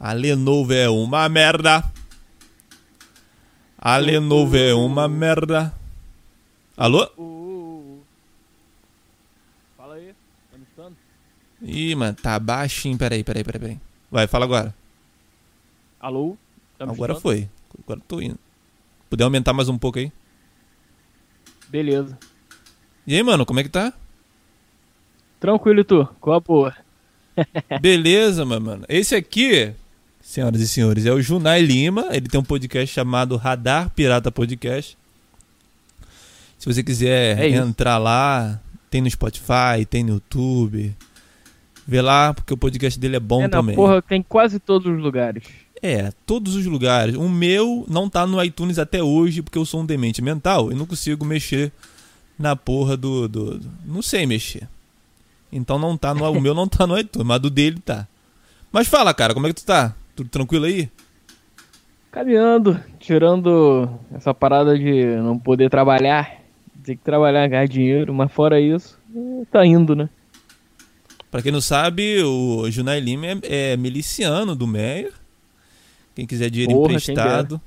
A Lenovo é uma merda. A Lenovo é uma merda. Alô? Uh, uh, uh. Fala aí, tá me escutando? Ih, mano, tá baixinho. Peraí, peraí, peraí, peraí. Vai, fala agora. Alô? Tá Agora escutando? foi. Agora tô indo. Puder aumentar mais um pouco aí? Beleza. E aí, mano, como é que tá? Tranquilo, tu? Qual a boa? Beleza, mano. Esse aqui, senhoras e senhores, é o Junai Lima. Ele tem um podcast chamado Radar Pirata Podcast. Se você quiser É entrar lá, tem no Spotify, tem no YouTube. Vê lá, porque o podcast dele é bom é também. porra tem quase todos os lugares. É, todos os lugares. O meu não tá no iTunes até hoje, porque eu sou um demente mental e não consigo mexer na porra do. do, do- não sei mexer. Então não tá no. o meu não tá no iTunes, mas do dele tá. Mas fala, cara, como é que tu tá? Tudo tranquilo aí? Caminhando, tirando essa parada de não poder trabalhar, ter que trabalhar, ganhar dinheiro, mas fora isso, tá indo, né? Pra quem não sabe, o Junai Lima é, é miliciano do Meyer. Quem quiser dinheiro Porra, quem emprestado.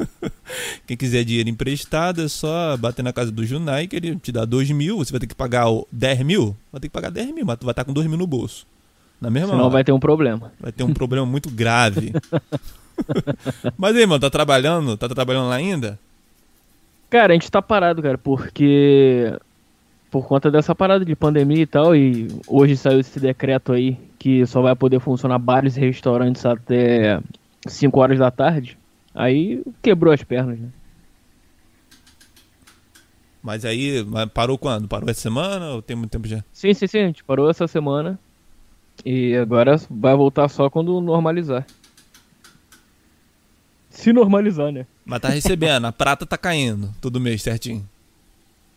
Quem, quiser dinheiro emprestado é só bater na casa do Junai que ele te dá 2 mil. Você vai ter que pagar o 10 mil? Vai ter que pagar 10 mil, mas tu vai estar com 2 mil no bolso. Na mesma Senão hora. vai ter um problema. Vai ter um problema muito grave. mas aí, mano, tá trabalhando? Tá trabalhando lá ainda? Cara, a gente tá parado, cara, porque por conta dessa parada de pandemia e tal, e hoje saiu esse decreto aí que só vai poder funcionar bares e restaurantes até 5 horas da tarde. Aí quebrou as pernas, né? Mas aí, parou quando? Parou essa semana ou tem muito tempo já? Sim, sim, sim, a gente parou essa semana. E agora vai voltar só quando normalizar. Se normalizar, né? Mas tá recebendo, a prata tá caindo todo mês certinho.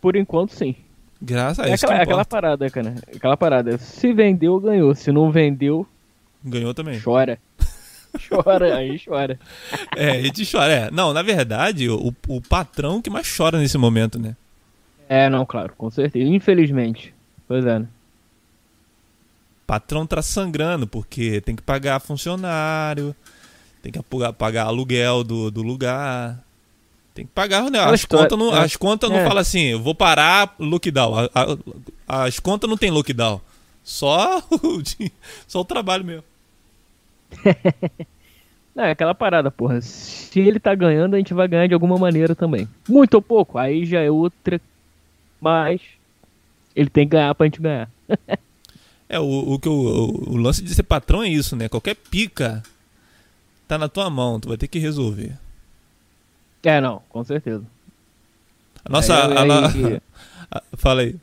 Por enquanto, sim. Graças a É isso aquela, que aquela importa. parada, cara. Aquela parada. Se vendeu, ganhou. Se não vendeu, Ganhou também. chora. Chora, aí chora. É, a gente chora. É. Não, na verdade, o, o patrão que mais chora nesse momento, né? É, não, claro, com certeza. Infelizmente. Pois é, né? Patrão tá sangrando, porque tem que pagar funcionário, tem que pagar, aluguel do, do lugar. Tem que pagar, né? As contas não, é. as contas não É. falam assim, eu vou parar lockdown. As contas não tem lockdown. Só o, só o trabalho. Não, é aquela parada, porra. Se ele tá ganhando, a gente vai ganhar de alguma maneira também. Muito ou pouco, aí já é outra. Mas ele tem que ganhar pra gente ganhar. É, o, o, que eu- o, o lance de ser patrão é isso, né? Qualquer pica tá na tua mão, tu vai ter que resolver. É, não, com certeza. A nossa. Aí- a no- aí- a- fala aí.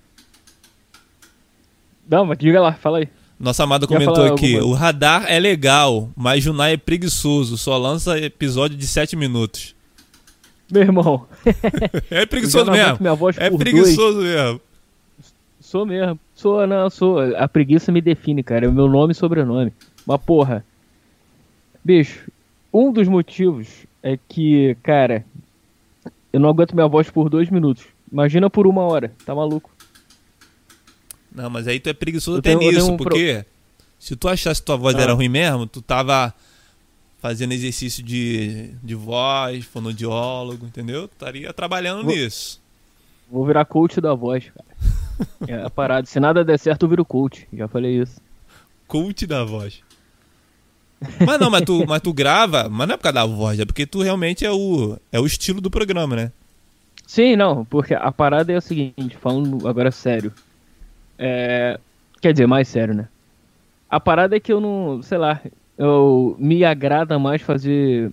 Não, mas diga lá, fala aí. Nossa amada comentou aqui: o radar é legal, mas Junai é preguiçoso, só lança episódio de 7 minutos. Meu irmão, É preguiçoso mesmo. É por dois. preguiçoso mesmo. Sou mesmo. Sou, não, sou. A preguiça me define, cara. É o meu nome e sobrenome. Mas, porra. Bicho, um dos motivos é que, cara, eu não aguento minha voz por dois minutos. Imagina por uma hora. Tá maluco? Não, mas aí tu é preguiçoso Eu até tenho- nisso, um pro- porque se tu achasse que tua voz Ah. era ruim mesmo, tu tava fazendo exercício de, de voz, fonoaudiólogo, entendeu? Tu estaria trabalhando Vou- nisso. Vou virar coach da voz, cara. É a parada. Se nada der certo, eu viro coach. Já falei isso. Coach da voz. Mas não, mas tu, mas tu grava, mas não é por causa da voz, é porque tu realmente é o, é o estilo do programa, né? Sim, não, porque a parada é a seguinte, falando agora sério. É, quer dizer, mais sério, né? A parada é que eu não, sei lá, eu me agrada mais fazer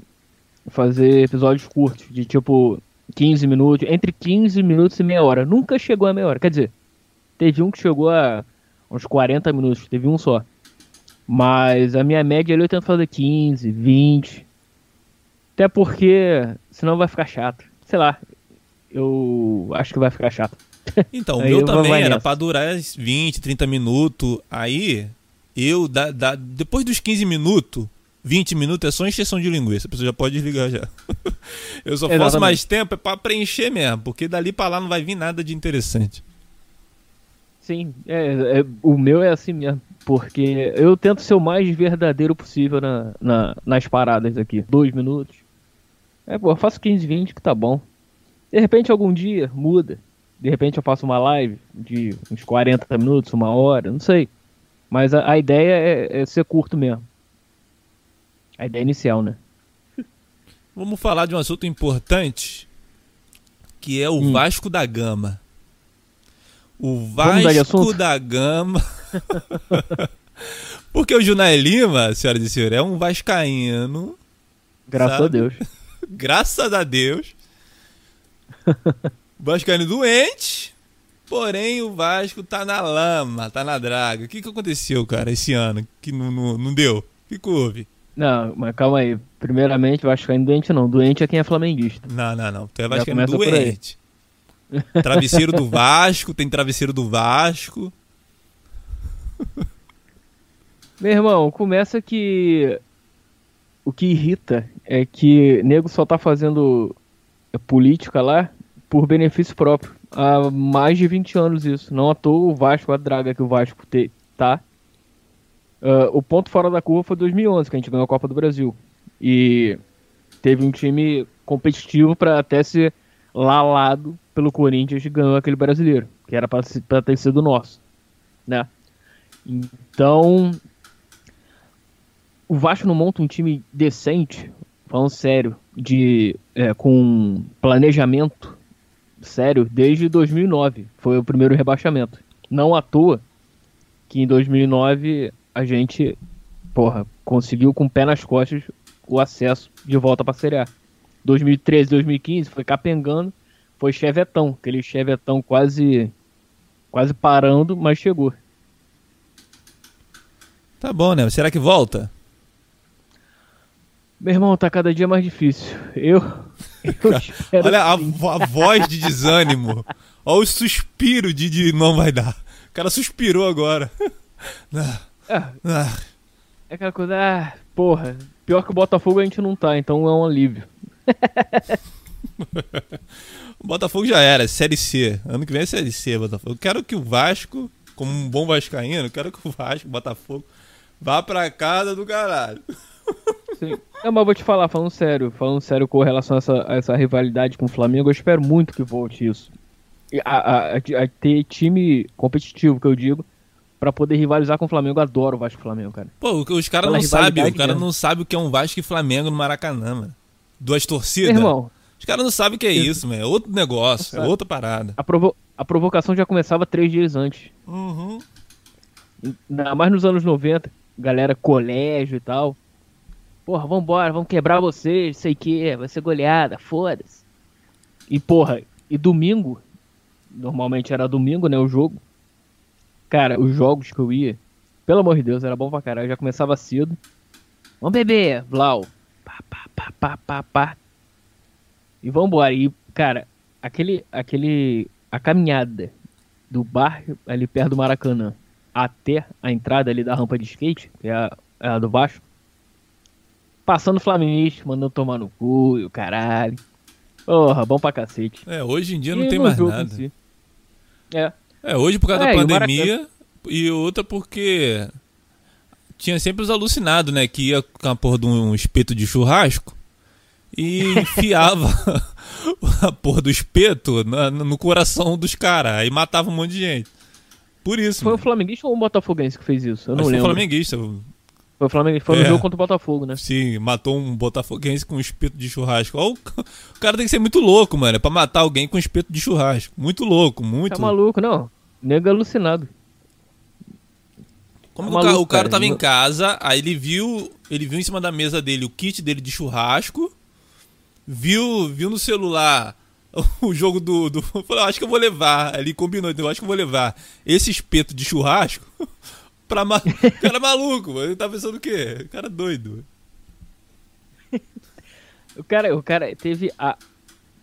fazer episódios curtos, de tipo 15 minutos, entre 15 minutos e meia hora. Nunca chegou a meia hora, quer dizer, teve um que chegou a uns 40 minutos, teve um só. Mas a minha média ali eu tento fazer 15, 20. Até porque senão vai ficar chato. Sei lá, eu acho que vai ficar chato. Então, o meu também era nessa. pra durar 20, 30 minutos. Aí, eu, da, da- depois dos 15 minutos, 20 minutos é só encheção de linguiça. A pessoa já pode desligar já. eu só faço mais tempo é pra preencher mesmo, porque dali pra lá não vai vir nada de interessante. Sim, é, é- o meu é assim mesmo. Porque eu tento ser o mais verdadeiro possível na, na- nas paradas aqui. Dois minutos. É, pô, eu faço 15, 20 que tá bom. De repente, algum dia, muda. De repente, eu faço uma live de uns 40 minutos, uma hora, não sei. Mas a, a ideia é, é ser curto mesmo. A ideia inicial, né? Vamos falar de um assunto importante, que é o Hum. Vasco da Gama. O Vasco da Gama. Porque o Junai Lima, senhoras e senhores, é um vascaíno, Graças Sabe? a Deus. graças a Deus. Vascaíno doente, porém o Vasco tá na lama, tá na draga. O que, que aconteceu, cara, esse ano? Que não, não, não deu? O que, que houve? Não, mas calma aí. Primeiramente, Vascaíno doente não. Doente é quem é flamenguista. Não, não, não. Tu é vascaíno doente. Travesseiro do Vasco, tem travesseiro do Vasco. Meu irmão, começa que o que irrita é que nego só tá fazendo política lá por benefício próprio. Há mais de 20 anos isso. Não à toa o Vasco, a draga que o Vasco te, tá. Ah, o ponto fora da curva foi 2011, que a gente ganhou a Copa do Brasil. E teve um time competitivo pra até ser lalado pelo Corinthians ganhou aquele brasileiro, que era pra ter sido nosso, né? Então, o Vasco não monta um time decente, falando sério, de é, com planejamento sério desde 2009. Foi o primeiro rebaixamento. Não à toa que em 2009 a gente, porra, conseguiu com o pé nas costas o acesso de volta para a Série A. 2013, 2015 foi capengando, foi chevetão, aquele chevetão quase quase parando, mas chegou. Tá bom, né? Será que volta? Meu irmão, tá cada dia mais difícil. Eu. eu Olha a, a voz de desânimo. Olha o suspiro de, de não vai dar. O cara suspirou agora. Ah, Ah, ah. é aquela coisa, ah, porra. Pior que o Botafogo a gente não tá, então é um alívio. O Botafogo já era, Série C. Ano que vem é Série C, Botafogo. Eu quero que o Vasco, como um bom vascaíno, eu quero que o Vasco, o Botafogo, vá pra casa do caralho. Sim. Não, mas vou te falar, falando sério, falando sério com relação a essa, a essa rivalidade com o Flamengo, eu espero muito que volte isso. A, a- a- ter time competitivo, que eu digo, pra poder rivalizar com o Flamengo. Eu adoro o Vasco e Flamengo, cara. Pô, os caras não sabem, o cara mesmo. não sabe o que é um Vasco e Flamengo no Maracanã, mano. Duas torcidas. Meu irmão, Os caras não sabem o que é isso, mano. É outro negócio, é sabe. outra parada. a, provo a provocação já começava três dias antes. Uhum. Ainda mais nos anos 90, galera, colégio e tal. Porra, vambora, vamos quebrar vocês, sei que, vai ser goleada, foda-se. E porra, e domingo, normalmente era domingo, né, o jogo. Cara, os jogos que eu ia, pelo amor de Deus, era bom pra caralho, já começava cedo. Vamos beber, Vlau. Pá, pá, pá, pá, pá, pá. E vambora. E, cara, aquele, aquele, a caminhada do bar ali perto do Maracanã até a entrada ali da rampa de skate, que é a, é a do Vasco, passando flamenguista, mandando tomar no cu e o caralho. Porra, bom pra cacete. É, hoje em dia não E tem mais nada. si. É, É, hoje por causa É, da e pandemia e outra porque tinha sempre os alucinados, né? Que ia com a porra de um espeto de churrasco e enfiava a porra do espeto na- no coração dos caras. Aí matava um monte de gente. Por isso, foi o mano. flamenguista ou o botafoguense que fez isso? Eu não que foi lembro. flamenguista. Foi o flamenguista, foi no É. jogo contra o Botafogo, né? Sim, matou um botafoguense com um espeto de churrasco. O ca- o cara tem que ser muito louco, mano. É pra matar alguém com espeto de churrasco. Muito louco, muito Tá maluco, não. Nego alucinado. Como Tá o, maluco, o cara cara. tava em casa, aí ele viu, ele viu em cima da mesa dele o kit dele de churrasco, viu, viu no celular o jogo do, do falou, acho que eu vou levar, ele combinou, então, eu acho que eu vou levar esse espeto de churrasco pra ma... o cara maluco, ele tá pensando o quê? O cara é doido. O cara, o cara teve a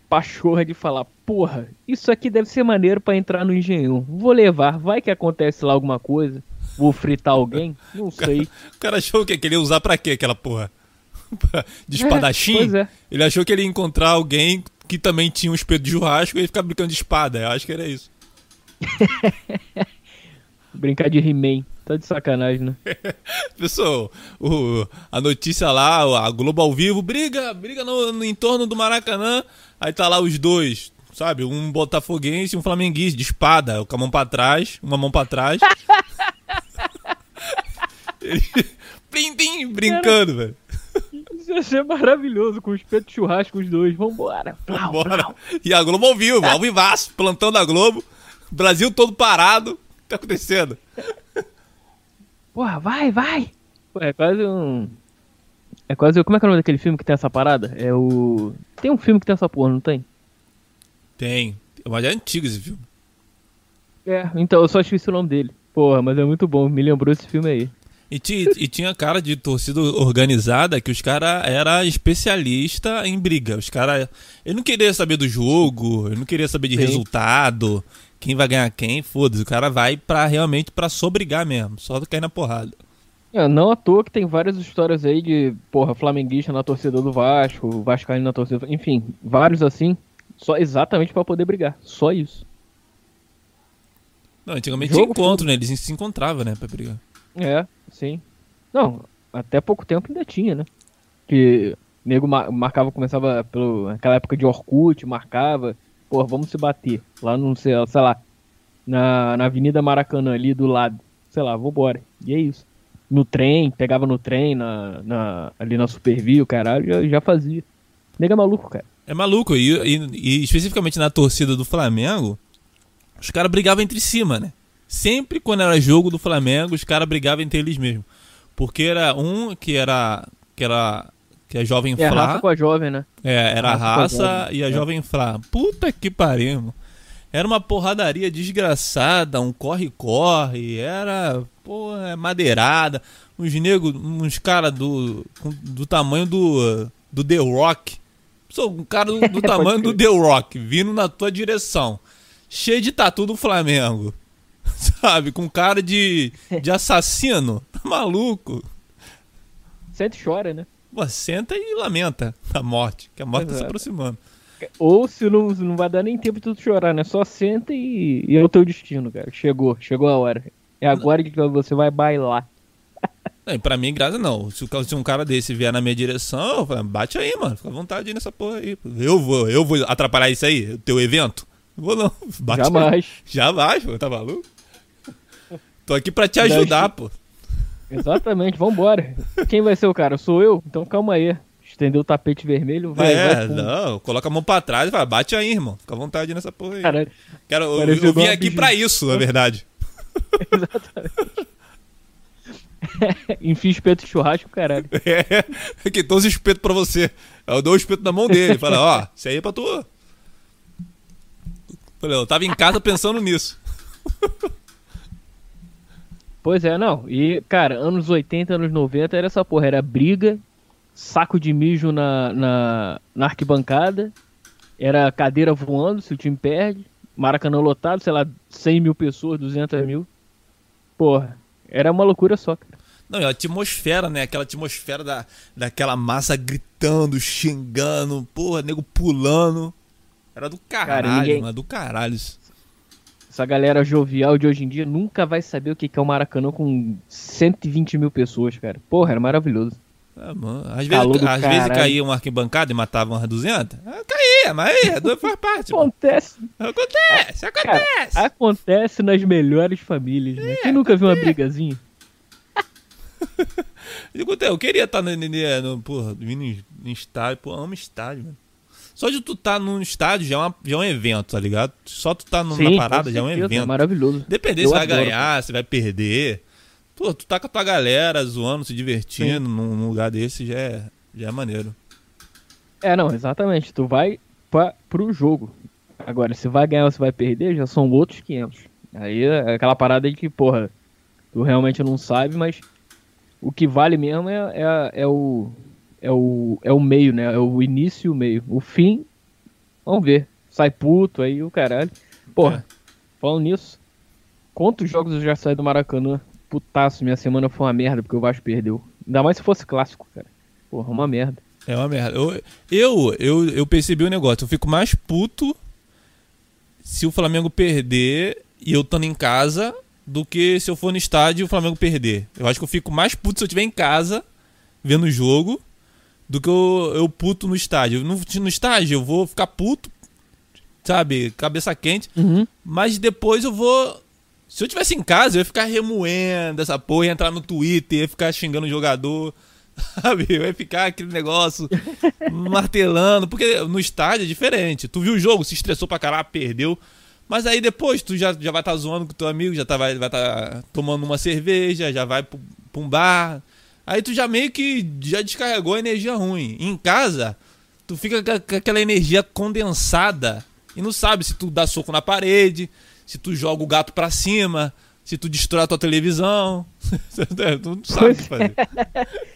pachorra de falar, porra, isso aqui deve ser maneiro pra entrar no engenhão. Vou levar, vai que acontece lá alguma coisa. Vou fritar alguém? Não sei. O cara achou que que ele ia usar pra quê aquela porra? De espadachim? é. Ele achou que ele ia encontrar alguém que também tinha um espeto de churrasco e ele ficar brincando de espada. Eu acho que era isso. Brincar de He-Man. Tá de sacanagem, né? Pessoal, o, a notícia lá, a Globo ao vivo, briga, briga no, no entorno do Maracanã. Aí tá lá os dois, sabe? Um botafoguense e um flamenguista de espada, com a mão pra trás, uma mão pra trás. Ele, plim, plim, brincando, velho. Isso ia ser maravilhoso, com os espeto de churrasco os dois. Vambora. Plau, Bora. plau. E a Globo ao vivo, ao vivaço, plantando a Globo. Brasil todo parado. O que tá acontecendo? Porra, vai, vai! É quase um. É quase. Como é que é o nome daquele filme que tem essa parada? É o. Tem um filme que tem essa porra, não tem? Tem. Mas é antigo esse filme. É, então eu só esqueci o nome dele. Porra, mas é muito bom, me lembrou esse filme aí. E, e tinha cara de torcida organizada que os caras era especialista em briga. Os caras. Ele não queria saber do jogo, ele não queria saber de Sim. resultado, quem vai ganhar quem, foda-se. O cara vai pra realmente pra sobrigar mesmo, só cair na porrada. É, não à toa que tem várias histórias aí de, porra, flamenguista na torcida do Vasco, Vascaíno na torcida. Enfim, vários assim, só exatamente pra poder brigar. Só isso. Não, antigamente tinha encontro, né? Eles se encontravam, né, pra brigar. É, sim. Não, até pouco tempo ainda tinha, né? Que o nego ma- marcava, começava pelo aquela época de Orkut, marcava, pô, vamos se bater. Lá no, sei, sei lá, na, na Avenida Maracanã ali do lado. Sei lá, vambora. E é isso. No trem, pegava no trem, na, na, ali na Supervia, o caralho, já, já fazia. Nega maluco, cara. É maluco, e, e- e especificamente na torcida do Flamengo, os caras brigavam entre si, né? Sempre quando era jogo do Flamengo, os caras brigavam entre eles mesmos. Porque era um que era. que era. que é jovem É a Flá. raça com a jovem, né? É, era a Raça a raça jovem, e a é. jovem Flá. Puta que pariu. Era uma porradaria desgraçada, um corre-corre, era, pô, é madeirada. Uns negros, uns caras do, do tamanho do, do The Rock. Sou um cara do, do tamanho do. The Rock, vindo na tua direção. Cheio de tatu do Flamengo. Sabe? Com cara de, de assassino. Tá maluco? Sente e chora, né? Pô, senta e lamenta a morte, que a morte tá se Exato. aproximando. Ou se não, não vai dar nem tempo de tu chorar, né? Só senta e, e é o teu destino, cara. Chegou, chegou a hora. É agora que você vai bailar. Não, e pra mim, graça não. Se, se um cara desse vier na minha direção, eu falo, bate aí, mano. Fica à vontade aí nessa porra aí. Eu vou, eu vou atrapalhar isso aí, o teu evento? Vou não. Bate aí. Jamais. Jamais, pô, tá maluco? Tô aqui pra te ajudar, pô. Exatamente, vambora. Quem vai ser o cara? Sou eu? Então calma aí. Estendeu o tapete vermelho, vai, é, vai. não, coloca a mão pra trás e fala, bate aí, irmão. Fica à vontade nessa porra aí. Caralho, Quero, eu, pareceu eu vim aqui pra isso, na verdade. enfia espeto de churrasco, caralho. É, que tô os espetos pra você. Eu dou o espeto na mão dele. Fala, ó, isso aí é pra tu. Falei, eu tava em casa pensando nisso. Pois é, não. E, cara, anos 80, anos 90 era essa porra. Era briga, saco de mijo na, na, na arquibancada, era cadeira voando se o time perde, Maracanã lotado, sei lá, 100 mil pessoas, 200 mil. Porra, era uma loucura só, cara. Não, e a atmosfera, né? Aquela atmosfera da, daquela massa gritando, xingando, porra, nego pulando. Era do caralho, ninguém- mano, do caralho. Essa galera jovial de hoje em dia nunca vai saber o que é o Maracanã com 120 mil pessoas, cara. Porra, era maravilhoso. Ah, mano, às vezes, às vezes caía uma arquibancada e matava umas 200. Ah, caía, mas aí, é, faz parte. pô. Acontece, Acontece, cara, acontece. acontece nas melhores famílias, né? Quem nunca viu uma brigazinha? Eu, queria estar no, no, no, porra, vindo em, em estádio, pô, amo estádio, mano. Só de tu estar num estádio já é, uma- já é um evento, tá ligado? Só tu tá no- Sim, parada já é um certeza, evento. Maravilhoso. Depender Eu se vai adoro, ganhar, se vai perder. Pô, tu tá com a tua galera zoando, se divertindo num, num lugar desse já é, já é maneiro. É, não, exatamente. Tu vai pra, pro jogo. Agora, se vai ganhar ou se vai perder, já são outros 500. Aí é aquela parada aí que, porra, tu realmente não sabe, mas o que vale mesmo é, é, é o, é, o, é o meio, né? É o início e o meio. O fim, vamos ver. Sai puto aí, o caralho. Porra, falando nisso, quantos jogos eu já saí do Maracanã? Putaço, minha semana foi uma merda porque o Vasco perdeu. Ainda mais se fosse clássico, cara. Porra, uma merda. É uma merda. Eu, eu, eu, eu percebi o negócio. Eu fico mais puto se o Flamengo perder e eu estando em casa do que se eu for no estádio e o Flamengo perder. Eu acho que eu fico mais puto se eu estiver em casa vendo o jogo do que eu, eu puto no estádio. No, no estádio eu vou ficar puto, sabe, cabeça quente, Uhum. mas depois eu vou. Se eu tivesse em casa, eu ia ficar remoendo essa porra, ia entrar no Twitter, ia ficar xingando o jogador, sabe? Eu ia ficar aquele negócio martelando, porque no estádio é diferente. Tu viu o jogo, se estressou pra caralho, perdeu. Mas aí depois tu já, já vai estar zoando com teu amigo, já tá, vai estar tá tomando uma cerveja, já vai pra um bar. Aí tu já meio que já descarregou a energia ruim. Em casa, tu fica com a- aquela energia condensada e não sabe se tu dá soco na parede, se tu joga o gato pra cima, se tu destrói a tua televisão. tu não sabe o que fazer.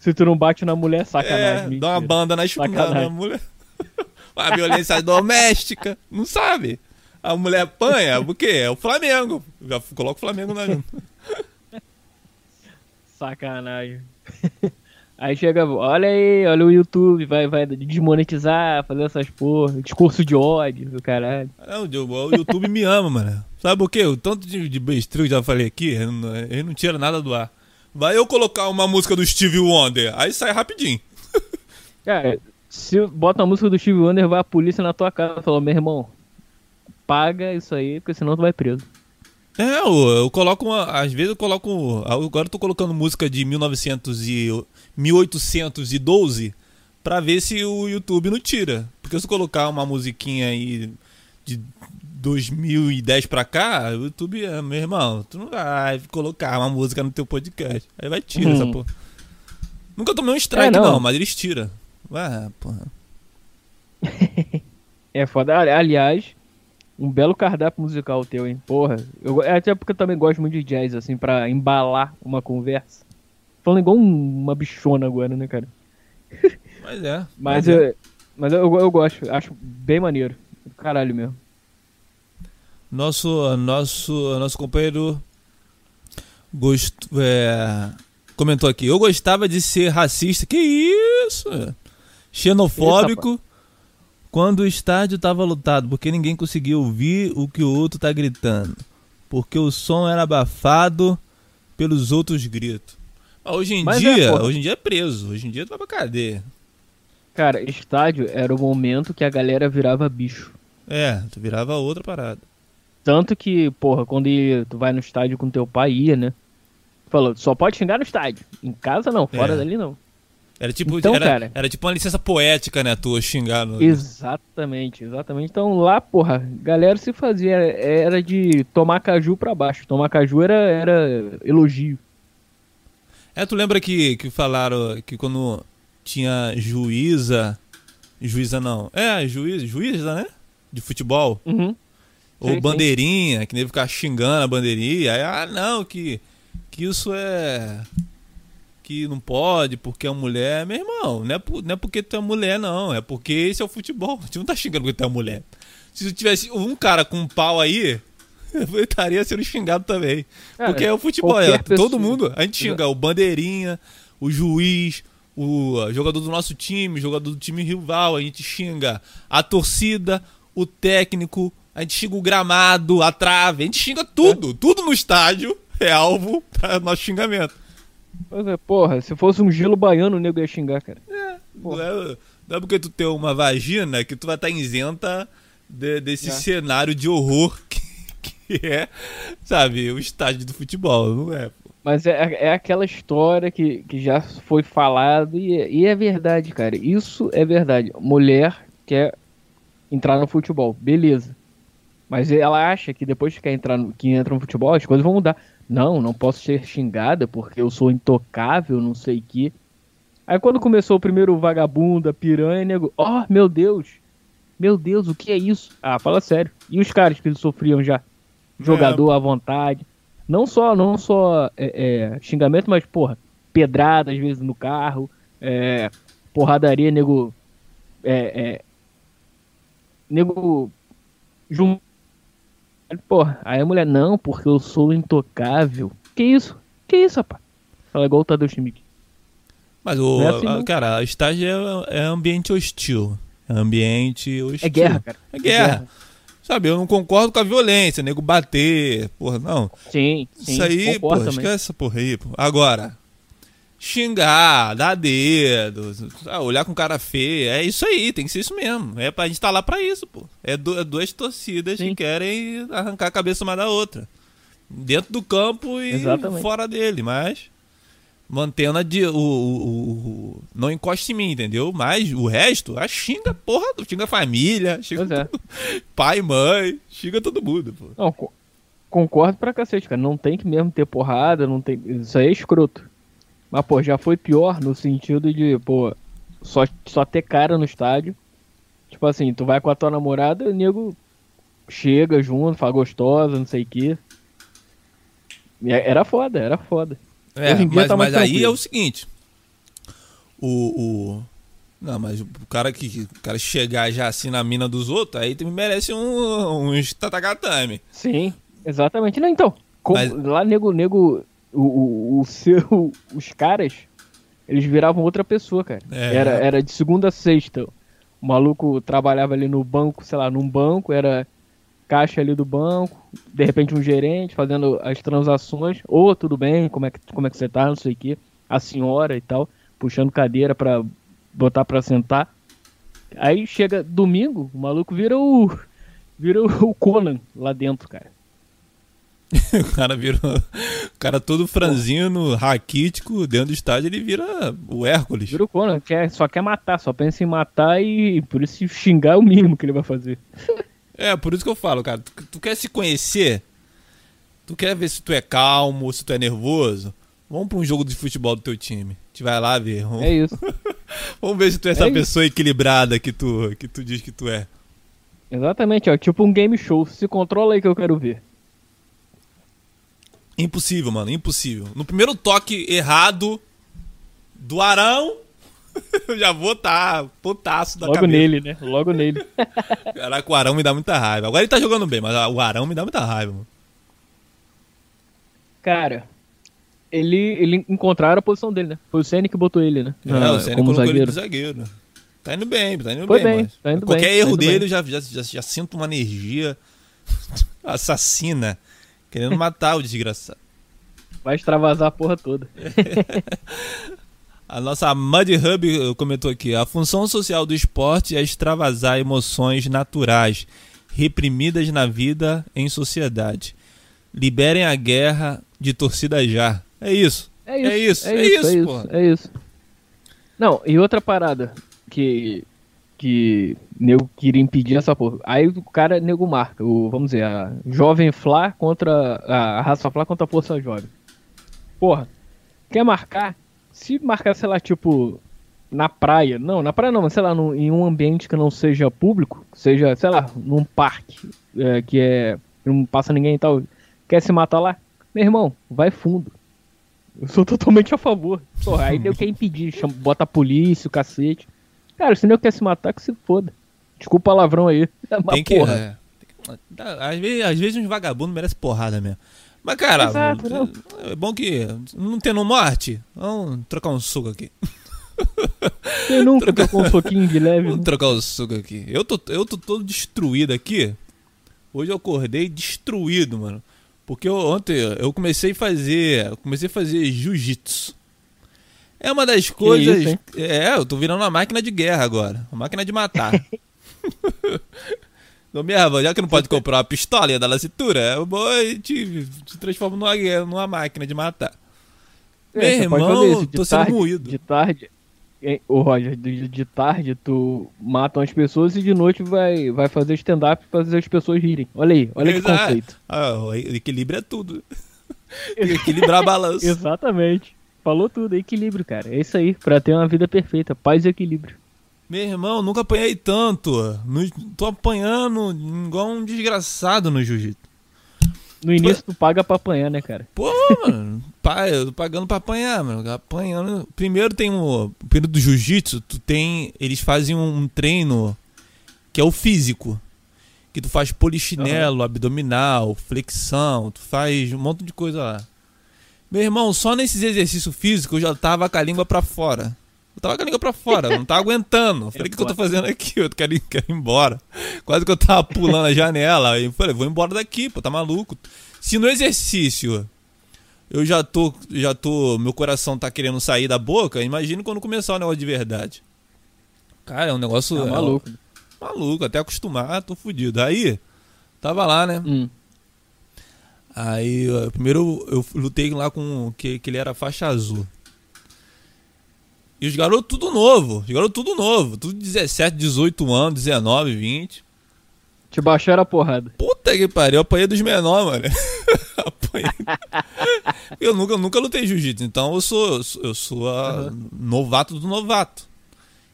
Se tu não bate na mulher, É, sacanagem. dá uma banda na, Sacanagem. na mulher. Uma violência doméstica. Não sabe. A mulher apanha, o quê? É o Flamengo. Já coloca o Flamengo na. Sacanagem. Aí chega, olha aí, olha o YouTube, vai, vai desmonetizar, fazer essas porra, discurso de ódio, do caralho. Não, o o YouTube me ama, mano. Sabe o quê? O tanto de, de besteira que eu já falei aqui, ele não, ele não tira nada do ar. Vai eu colocar uma música do Steve Wonder, aí sai rapidinho. Cara, se bota a música do Steve Wonder, vai a polícia na tua casa e fala, meu irmão, paga isso aí, porque senão tu vai preso. É, eu, eu coloco uma. Às vezes eu coloco. Agora eu tô colocando música de 1900 e 1812 pra ver se o YouTube não tira. Porque se eu colocar uma musiquinha aí de 2010 pra cá, o YouTube, é, meu irmão, tu não vai colocar uma música no teu podcast. Aí vai tirar Hum. essa porra. Nunca tomei um strike, É, não. não. mas eles tiram. Ah, porra. É foda. Ali- Aliás, um belo cardápio musical teu, hein? Porra. Eu, é até porque eu também gosto muito de jazz, assim, pra embalar uma conversa. Falando igual um- uma bichona agora, né, cara? Mas é. Mas, é. eu, mas eu, eu gosto, acho bem maneiro. Caralho mesmo. Nosso, nosso, nosso companheiro gost, é, comentou aqui. Eu gostava de ser racista. Que isso? Xenofóbico quando o estádio estava lotado, porque ninguém conseguia ouvir o que o outro tá gritando. Porque o som era abafado pelos outros gritos. Mas hoje em Mas é, dia, porra. hoje em dia é preso. Hoje em dia tu vai pra cadeia. Cara, estádio era o momento que a galera virava bicho. É, tu virava outra parada. Tanto que, porra, quando ia- tu vai no estádio com teu pai, ia, né? Falou, só pode xingar no estádio. Em casa não, fora É. dali não. Era tipo, Então, era, cara- era tipo uma licença poética, né? Tu xingar no. Exatamente, exatamente. Então lá, porra, galera se fazia, era de tomar caju pra baixo. Tomar caju era, era elogio. É, tu lembra que, que falaram que quando tinha juíza. Juíza não. É, juiz, juíza, né? De futebol. Uhum. Ou Sim, sim. bandeirinha, que nem ficar xingando a bandeirinha. Aí, ah, não, que, que isso é. Que não pode porque é mulher. Meu irmão, não é, por- não é porque tu é mulher, não. É porque esse é o futebol. A gente não tá xingando porque tu é mulher. Se tivesse um cara com um pau aí, eu estaria sendo xingado também. Cara, porque é o futebol. É, pessoa- Todo mundo. A gente xinga o bandeirinha, o juiz, o jogador do nosso time, jogador do time rival. A gente xinga a torcida, o técnico, a gente xinga o gramado, a trave. A gente xinga tudo. Tudo no estádio é alvo para nosso xingamento. Pois é, porra, se fosse um gelo baiano, o nego ia xingar, cara. Não é, não é porque tu tem uma vagina que tu vai estar isenta de- desse É. cenário de horror que, que é, sabe, o estádio do futebol, não é? pô. Mas é, é aquela história que, que já foi falado e, é- e é verdade, cara. Isso é verdade. Mulher quer entrar no futebol, beleza. Mas ela acha que depois que quer entrar no, que entra no futebol, as coisas vão mudar. Não, não posso ser xingada porque eu sou intocável, não sei o que. Aí quando começou o primeiro vagabundo, a piranha, nego, ó, meu Deus, meu Deus, o que é isso? Ah, fala sério. E os caras que sofriam já? Jogador à vontade. Não só, não só é, é, xingamento, mas, porra, pedrada às vezes no carro, é, porradaria, nego. É, é, nego. Jun... Porra, aí a mulher, não, porque eu sou intocável. Que isso? Que isso, rapaz? Fala igual o Tadeu Schmidt. Mas, o, é assim, a- cara, estágio é, é ambiente hostil. É ambiente hostil. É guerra, cara. É guerra. Sabe, eu não concordo com a violência, nego bater, porra, não. Sim, sim. Isso aí, também. esquece essa porra aí, pô. Agora, xingar, dar dedo, ah, olhar com cara feia, é isso aí, tem que ser isso mesmo. É pra gente tá lá pra isso, pô. É, du- é duas torcidas que Sim. querem arrancar a cabeça uma da outra. Dentro do campo e Exatamente. fora dele, mas mantendo a di- o, o- o- não encosta em mim, entendeu? Mas o resto, a xinga, porra, xinga a família, xinga é. todo- pai, mãe, xinga todo mundo, pô. Não, co- concordo pra cacete, cara. Não tem que mesmo ter porrada, não tem. Isso aí é escroto. Mas, pô, já foi pior no sentido de, pô, só, só ter cara no estádio. Tipo assim, tu vai com a tua namorada, o nego chega junto, fala gostosa, não sei o quê. E é- Era foda, era foda. É, Hoje em dia mas, tá mais mas aí é o seguinte. O, o. Não, mas o cara que o cara chegar já assim na mina dos outros, aí merece um, uns tatagatame. Sim, exatamente. Não, então, como- Mas- lá nego, nego, o, o, o seu, os caras, eles viravam outra pessoa, cara. É. Era, era de segunda a sexta. O maluco trabalhava ali no banco, sei lá, num banco, era caixa ali do banco, de repente um gerente fazendo as transações, ô, tudo bem, como é que, como é que você tá, não sei o quê, a senhora e tal, puxando cadeira pra botar pra sentar. Aí chega domingo, o maluco vira o vira o Conan lá dentro, cara. O cara vira. O cara todo franzino, raquítico, dentro do estádio, ele vira o Hércules. Vira o Conan, quer, só quer matar, só pensa em matar e por isso xingar é o mínimo que ele vai fazer. É, por isso que eu falo, cara. Tu, tu quer se conhecer? Tu quer ver se tu é calmo, se tu é nervoso? Vamos pra um jogo de futebol do teu time. A gente vai lá ver. Vamos, É isso. vamos ver se tu é essa É isso. pessoa equilibrada que tu, que tu diz que tu é. Exatamente, ó, tipo um game show. Se controla aí que eu quero ver. Impossível, mano, impossível. No primeiro toque errado do Arão, eu já vou tá putaço da Logo cabeça. nele, né? Logo nele. Caraca, o Arão me dá muita raiva. Agora ele tá jogando bem, mas o Arão me dá muita raiva, mano. Cara, ele, ele encontraram a posição dele, né? Foi o Senna que botou ele, né? É, Na- o Senna como colocou ele zagueiro. de zagueiro. Tá indo bem, tá indo Foi bem, bem, mas tá indo qualquer bem, erro tá indo dele bem. eu já, já, já, já sinto uma energia assassina querendo matar o desgraçado. Vai extravasar a porra toda. A nossa Mud Hub comentou aqui: a função social do esporte é extravasar emoções naturais, reprimidas na vida em sociedade. Liberem a guerra de torcida já. É isso. É isso, É isso, é é isso, isso, é isso, é isso. Não, e outra parada que que nego queria impedir essa porra. Aí o cara nego marca, o, vamos dizer, a Jovem Flá contra a, Raça Flá contra a Força Jovem. Porra, quer marcar? Se marcar, sei lá, tipo na praia, não, na praia não, mas sei lá, num- em um ambiente que não seja público, seja, sei lá, num parque, é, que é não passa ninguém e tal, quer se matar lá? Meu irmão, vai fundo. Eu sou totalmente a favor. Porra, aí deu que impedir, chama, bota a polícia, o cacete. Cara, se não quer se matar, que se foda. Desculpa o palavrão aí. Mas, Tem que. porra, é, tem que- às, vezes, às vezes uns vagabundos merecem porrada mesmo. Mas, cara, Exato, é bom que. Não tendo morte, vamos trocar um suco aqui. quem nunca tocou um soquinho de leve? Vamos trocar o suco aqui. Eu tô, eu tô todo destruído aqui. Hoje eu acordei destruído, mano. Porque eu- ontem eu comecei a fazer. Eu comecei a fazer jiu-jitsu. É uma das coisas. isso, é, eu tô virando uma máquina de guerra agora. Uma máquina de matar. Não mesmo, já que não pode comprar uma pistola e andar na cintura, é bom a gente se transforma numa, numa máquina de matar. Meu É, pode irmão, tô sendo tarde, moído. De tarde, ô Roger, de, de tarde tu mata umas pessoas e de noite vai, vai fazer stand-up pra fazer as pessoas rirem. Olha aí, olha que Exato. conceito. Ah, o equilíbrio é tudo. Que equilibrar a balança. Exatamente. Falou tudo, equilíbrio, cara. É isso aí, pra ter uma vida perfeita. Paz e equilíbrio. Meu irmão, nunca apanhei tanto. No- tô apanhando igual um desgraçado no jiu-jitsu. No início tu paga pra apanhar, né, cara? Pô, mano, pai, eu tô pagando pra apanhar, mano. Apanhando. Primeiro tem o, o período do jiu-jitsu, tu tem. Eles fazem um, um treino que é o físico. Que tu faz polichinelo, abdominal, flexão, tu faz um monte de coisa lá. Meu irmão, só nesses exercícios físicos eu já tava com a língua pra fora. Eu tava com a língua pra fora, não tava aguentando. Eu falei, o que, que eu tô fazendo aqui? Eu quero ir, quero ir embora. Quase que eu tava pulando a janela. Aí eu falei, vou embora daqui, pô, tá maluco. Se no exercício eu já tô, já tô, meu coração tá querendo sair da boca, imagina quando começar o negócio de verdade. Cara, é um negócio. Maluco. É um, maluco, até acostumar, tô fudido. Aí, tava lá, né? Hum. Aí, primeiro eu, eu lutei lá com que, que ele era faixa azul. E os garotos tudo novo, os garotos tudo novo, tudo 17, 18 anos, 19, 20. Te baixaram a porrada. Puta que pariu, eu apanhei dos menores, mano. apanhei. eu nunca, nunca lutei jiu-jitsu, então eu sou, eu sou a uhum. novato do novato.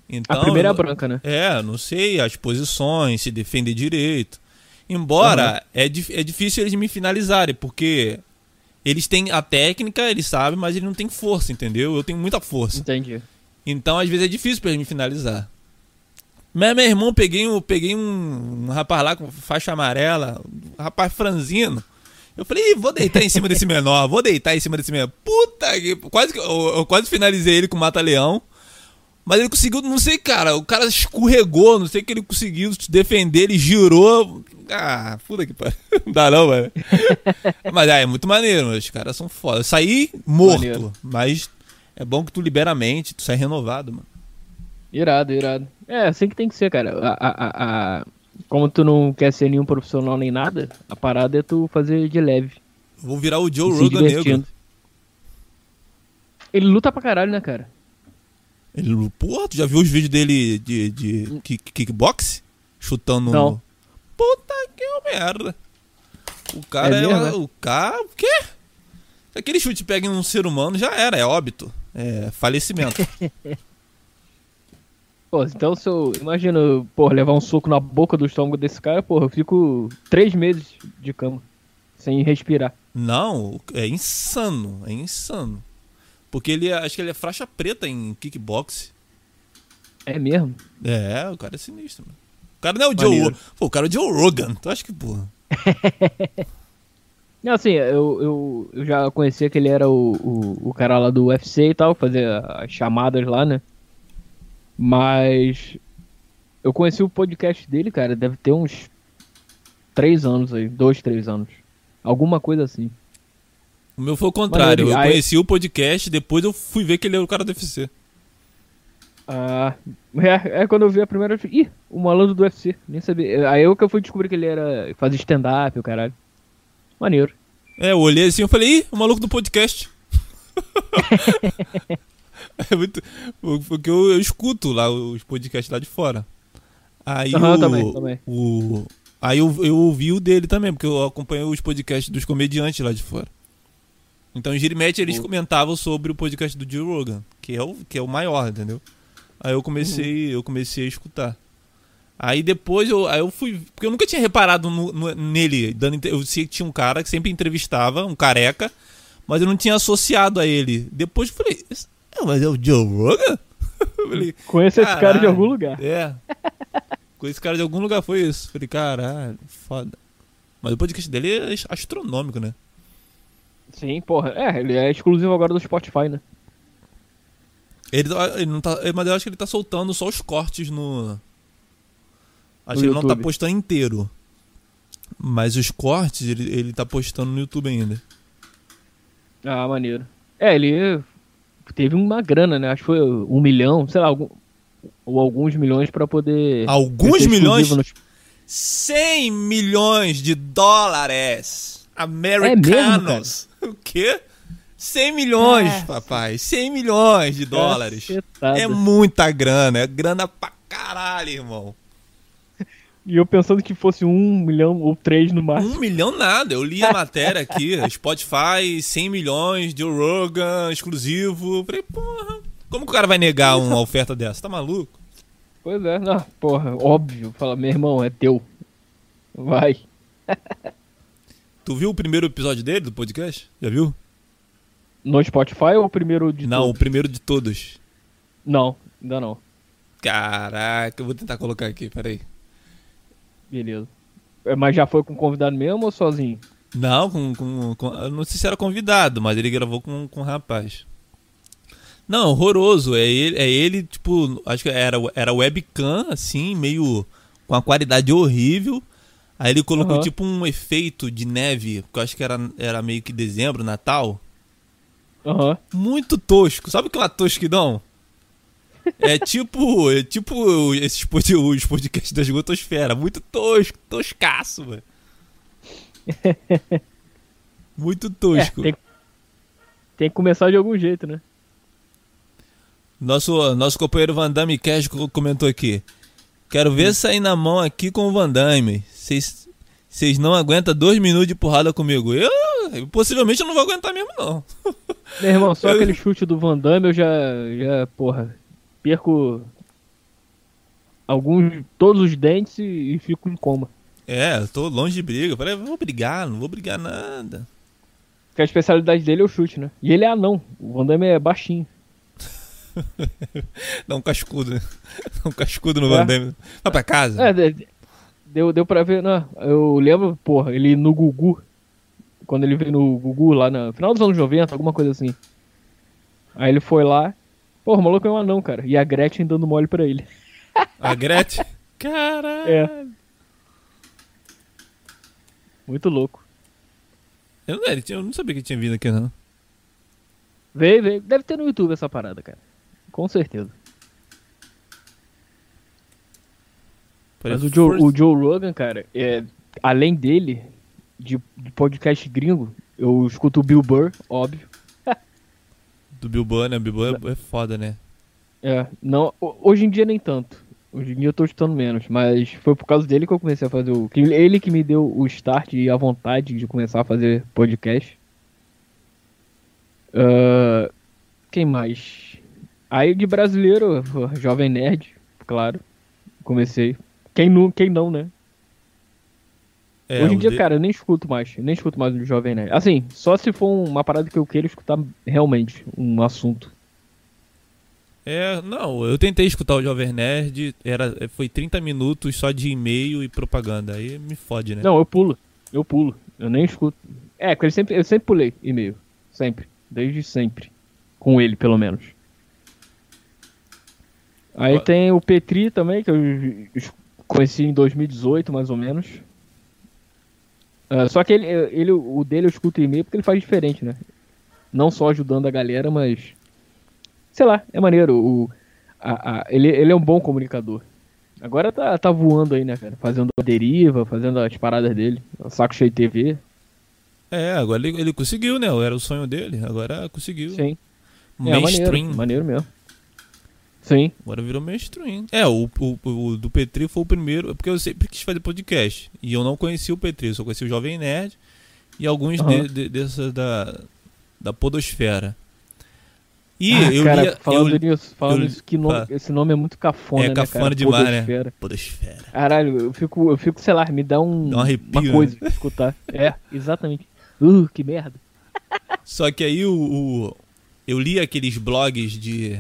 Então, a primeira branca, né? É, não sei as posições, se defender direito. Embora uhum. é, é difícil eles me finalizarem, porque eles têm a técnica, eles sabem, mas eles não têm força, entendeu? Eu tenho muita força. Entendi. Então, às vezes, é difícil pra eles me finalizar. Mas, meu irmão, peguei, um, peguei um, um rapaz lá com faixa amarela, um rapaz franzino. Eu falei, vou deitar em cima desse menor, vou deitar em cima desse menor. Puta que. Quase que eu, eu quase finalizei ele com mata-leão. Mas ele conseguiu, não sei, cara, o cara escorregou, não sei que ele conseguiu defender, ele girou. Ah, puta que pariu. Não dá não, velho. mas é, é muito maneiro, os caras são foda. Eu saí morto, maneiro. mas é bom que tu libera a mente, tu sai renovado, mano. Irado, irado. É, assim que tem que ser, cara. A, a, a, como tu não quer ser nenhum profissional nem nada, a parada é tu fazer de leve. Vou virar o Joe Rogan negro. Ele luta pra caralho, né, cara? Ele, porra, tu já viu os vídeos dele de, de kick, kickbox? Chutando. Não. Puta que merda. O cara é, é o cara. O quê? Se aquele chute pega em um ser humano, já era, é óbito. É falecimento. Pô, então se eu imagino, pô, levar um soco na boca do estômago desse cara, pô, eu fico três meses de cama, sem respirar. Não, é insano, é insano. Porque ele acho que ele é faixa preta em kickbox. É mesmo? É, o cara é sinistro, mano. O cara não é o Joe. Pô, o cara é o Joe Rogan. Tu acha que, porra? não, assim, eu, eu, eu já conhecia que ele era o, o, o cara lá do UFC e tal, fazer as chamadas lá, né? Mas eu conheci o podcast dele, cara, deve ter uns três anos aí, dois, três anos. Alguma coisa assim. O meu foi o contrário. eu aí... conheci o podcast, depois eu fui ver que ele era o cara do UFC. Ah, é, é quando eu vi a primeira. Ih, o malandro do UFC. Nem sabia. Aí eu que eu fui descobrir que ele era. fazia stand-up, o caralho. Maneiro. É, eu olhei assim e falei, ih, o maluco do podcast. é muito. Porque eu, eu, escuto lá os podcasts lá de fora. Aí uhum, o, também, também. o. Aí eu, eu ouvi o dele também, porque eu acompanhei os podcasts dos comediantes lá de fora. Então, em Girimete, eles comentavam sobre o podcast do Joe Rogan, que é o, que é o maior, entendeu? Aí eu comecei, uhum. eu comecei a escutar. Aí depois eu, aí eu fui. Porque eu nunca tinha reparado no, no, nele. Dando, eu sei que tinha um cara que sempre entrevistava, um careca, mas eu não tinha associado a ele. Depois eu falei, é, mas é o Joe Rogan? falei, Conheço esse cara de algum lugar. É. Com esse cara de algum lugar foi isso. Falei, caralho, foda. Mas o podcast dele é astronômico, né? Sim, porra. É, ele é exclusivo agora do Spotify, né? Ele, ele não tá. Mas eu acho que ele tá soltando só os cortes no. Acho que ele não tá postando inteiro. Mas os cortes ele, ele tá postando no YouTube ainda. Ah, maneiro. É, ele teve uma grana, né? Acho que foi um milhão, sei lá, algum, ou alguns milhões para poder. Alguns milhões? Nos... 100 milhões de dólares americanos. É mesmo, o quê? 100 milhões, é. papai. 100 milhões de dólares. É muita grana. É grana pra caralho, irmão. E eu pensando que fosse um milhão ou três no máximo. Um milhão nada. Eu li a matéria aqui. Spotify, 100 milhões, Joe Rogan, exclusivo. Falei, porra. Como que o cara vai negar uma oferta dessa? Tá maluco? Pois é, não, porra, óbvio. Fala, meu irmão, é teu. Vai. Tu viu o primeiro episódio dele, do podcast? Já viu? No Spotify ou o primeiro de não, todos? Não, o primeiro de todos. Não, ainda não. Caraca, eu vou tentar colocar aqui, peraí. Beleza. É, mas já foi com convidado mesmo ou sozinho? Não, com, com, com, não sei se era convidado, mas ele gravou com, com um rapaz. Não, horroroso. É ele, é ele, tipo, acho que era, era webcam, assim, meio com a qualidade horrível. Aí ele colocou Aham. tipo um efeito de neve, que eu acho que era, era meio que dezembro, Natal. Aham. Muito tosco. Sabe aquela tosquidão? É tipo, é tipo esses podcasts da Esgotosfera. Muito tosco, toscaço, velho. Muito É, tosco. tem, tem que começar de algum jeito, né? Nosso, nosso companheiro Van Damme Cash co- comentou aqui. Quero ver sair na mão aqui com o Van Damme. Vocês vocês não aguentam dois minutos de porrada comigo. Eu, possivelmente, eu não vou aguentar mesmo, não. Meu irmão, só Eu- aquele chute do Van Damme eu já, já porra, perco alguns, todos os dentes e, e fico em coma. É, eu tô longe de briga. Eu falei, eu vou brigar, não vou brigar nada. Porque a especialidade dele é o chute, né? E ele é anão. O Van Damme é baixinho. Dá um cascudo, né? Dá um cascudo no É. Van Damme. Vai pra casa. É, de- deu, deu pra ver, né? Eu lembro, porra, ele no Gugu. Quando ele veio no Gugu lá no final dos anos 90, alguma coisa assim. Aí ele foi lá. Porra, o maluco é um anão, cara. E a Gretchen dando mole pra ele. A Gretchen. Caralho. É. Muito louco. Eu, não, eu não sabia que tinha vindo aqui, não. Veio, veio. Deve ter no YouTube essa parada, cara. Com certeza. Mas o Joe, o Joe Rogan, cara, é, além dele, de, de podcast gringo, eu escuto o Bill Burr, óbvio. Do Bilbo, né? O Bilbo é, é foda, né? É, não, ho- hoje em dia nem tanto. Hoje em dia eu tô escutando menos, mas foi por causa dele que eu comecei a fazer o. Ele que me deu o start e a vontade de começar a fazer podcast. Ah, quem mais? Aí de brasileiro, Jovem Nerd, claro. Comecei. Quem não, quem não né? É, Hoje em dia, de- cara, eu nem escuto mais. Nem escuto mais o Jovem Nerd. Assim, só se for uma parada que eu queira escutar realmente, um assunto. É, não, eu tentei escutar o Jovem Nerd, era, foi 30 minutos só de e-mail e propaganda. Aí me fode, né? Não, eu pulo. Eu pulo. Eu nem escuto. É, porque ele sempre, eu sempre pulei e-mail. Sempre. Desde sempre. Com ele, pelo menos. Aí tem o Petri também, que eu conheci em 2018, mais ou menos. Ah, só que ele, ele, o dele eu escuto e-mail porque ele faz diferente, né? Não só ajudando a galera, mas. Sei lá, é maneiro. O, a, a- ele, ele é um bom comunicador. Agora tá, tá voando aí, né, cara? Fazendo a deriva, fazendo as paradas dele. Saco Cheio TV. É, agora ele, ele conseguiu, né? Era o sonho dele, agora conseguiu. Sim. É, Mainstream. maneiro, maneiro mesmo. Sim. Agora virou mainstream. É, o, o, o do Petri foi o primeiro, porque eu sempre quis fazer podcast. E eu não conhecia o Petri, eu só conhecia o Jovem Nerd e alguns Aham. de, de- dessas da, da Podosfera. E Ah, eu cara, lia. falando eu, nisso, falando eu- nisso, que nome, esse nome é muito cafona, É né, cafona cara? demais, né? Podosfera. Podosfera. Caralho, eu fico, eu fico, sei lá, me dá um, Dá um arrepio, uma né? coisa de escutar. É, exatamente. Uh, que merda. Só que aí o, o- eu li aqueles blogs de,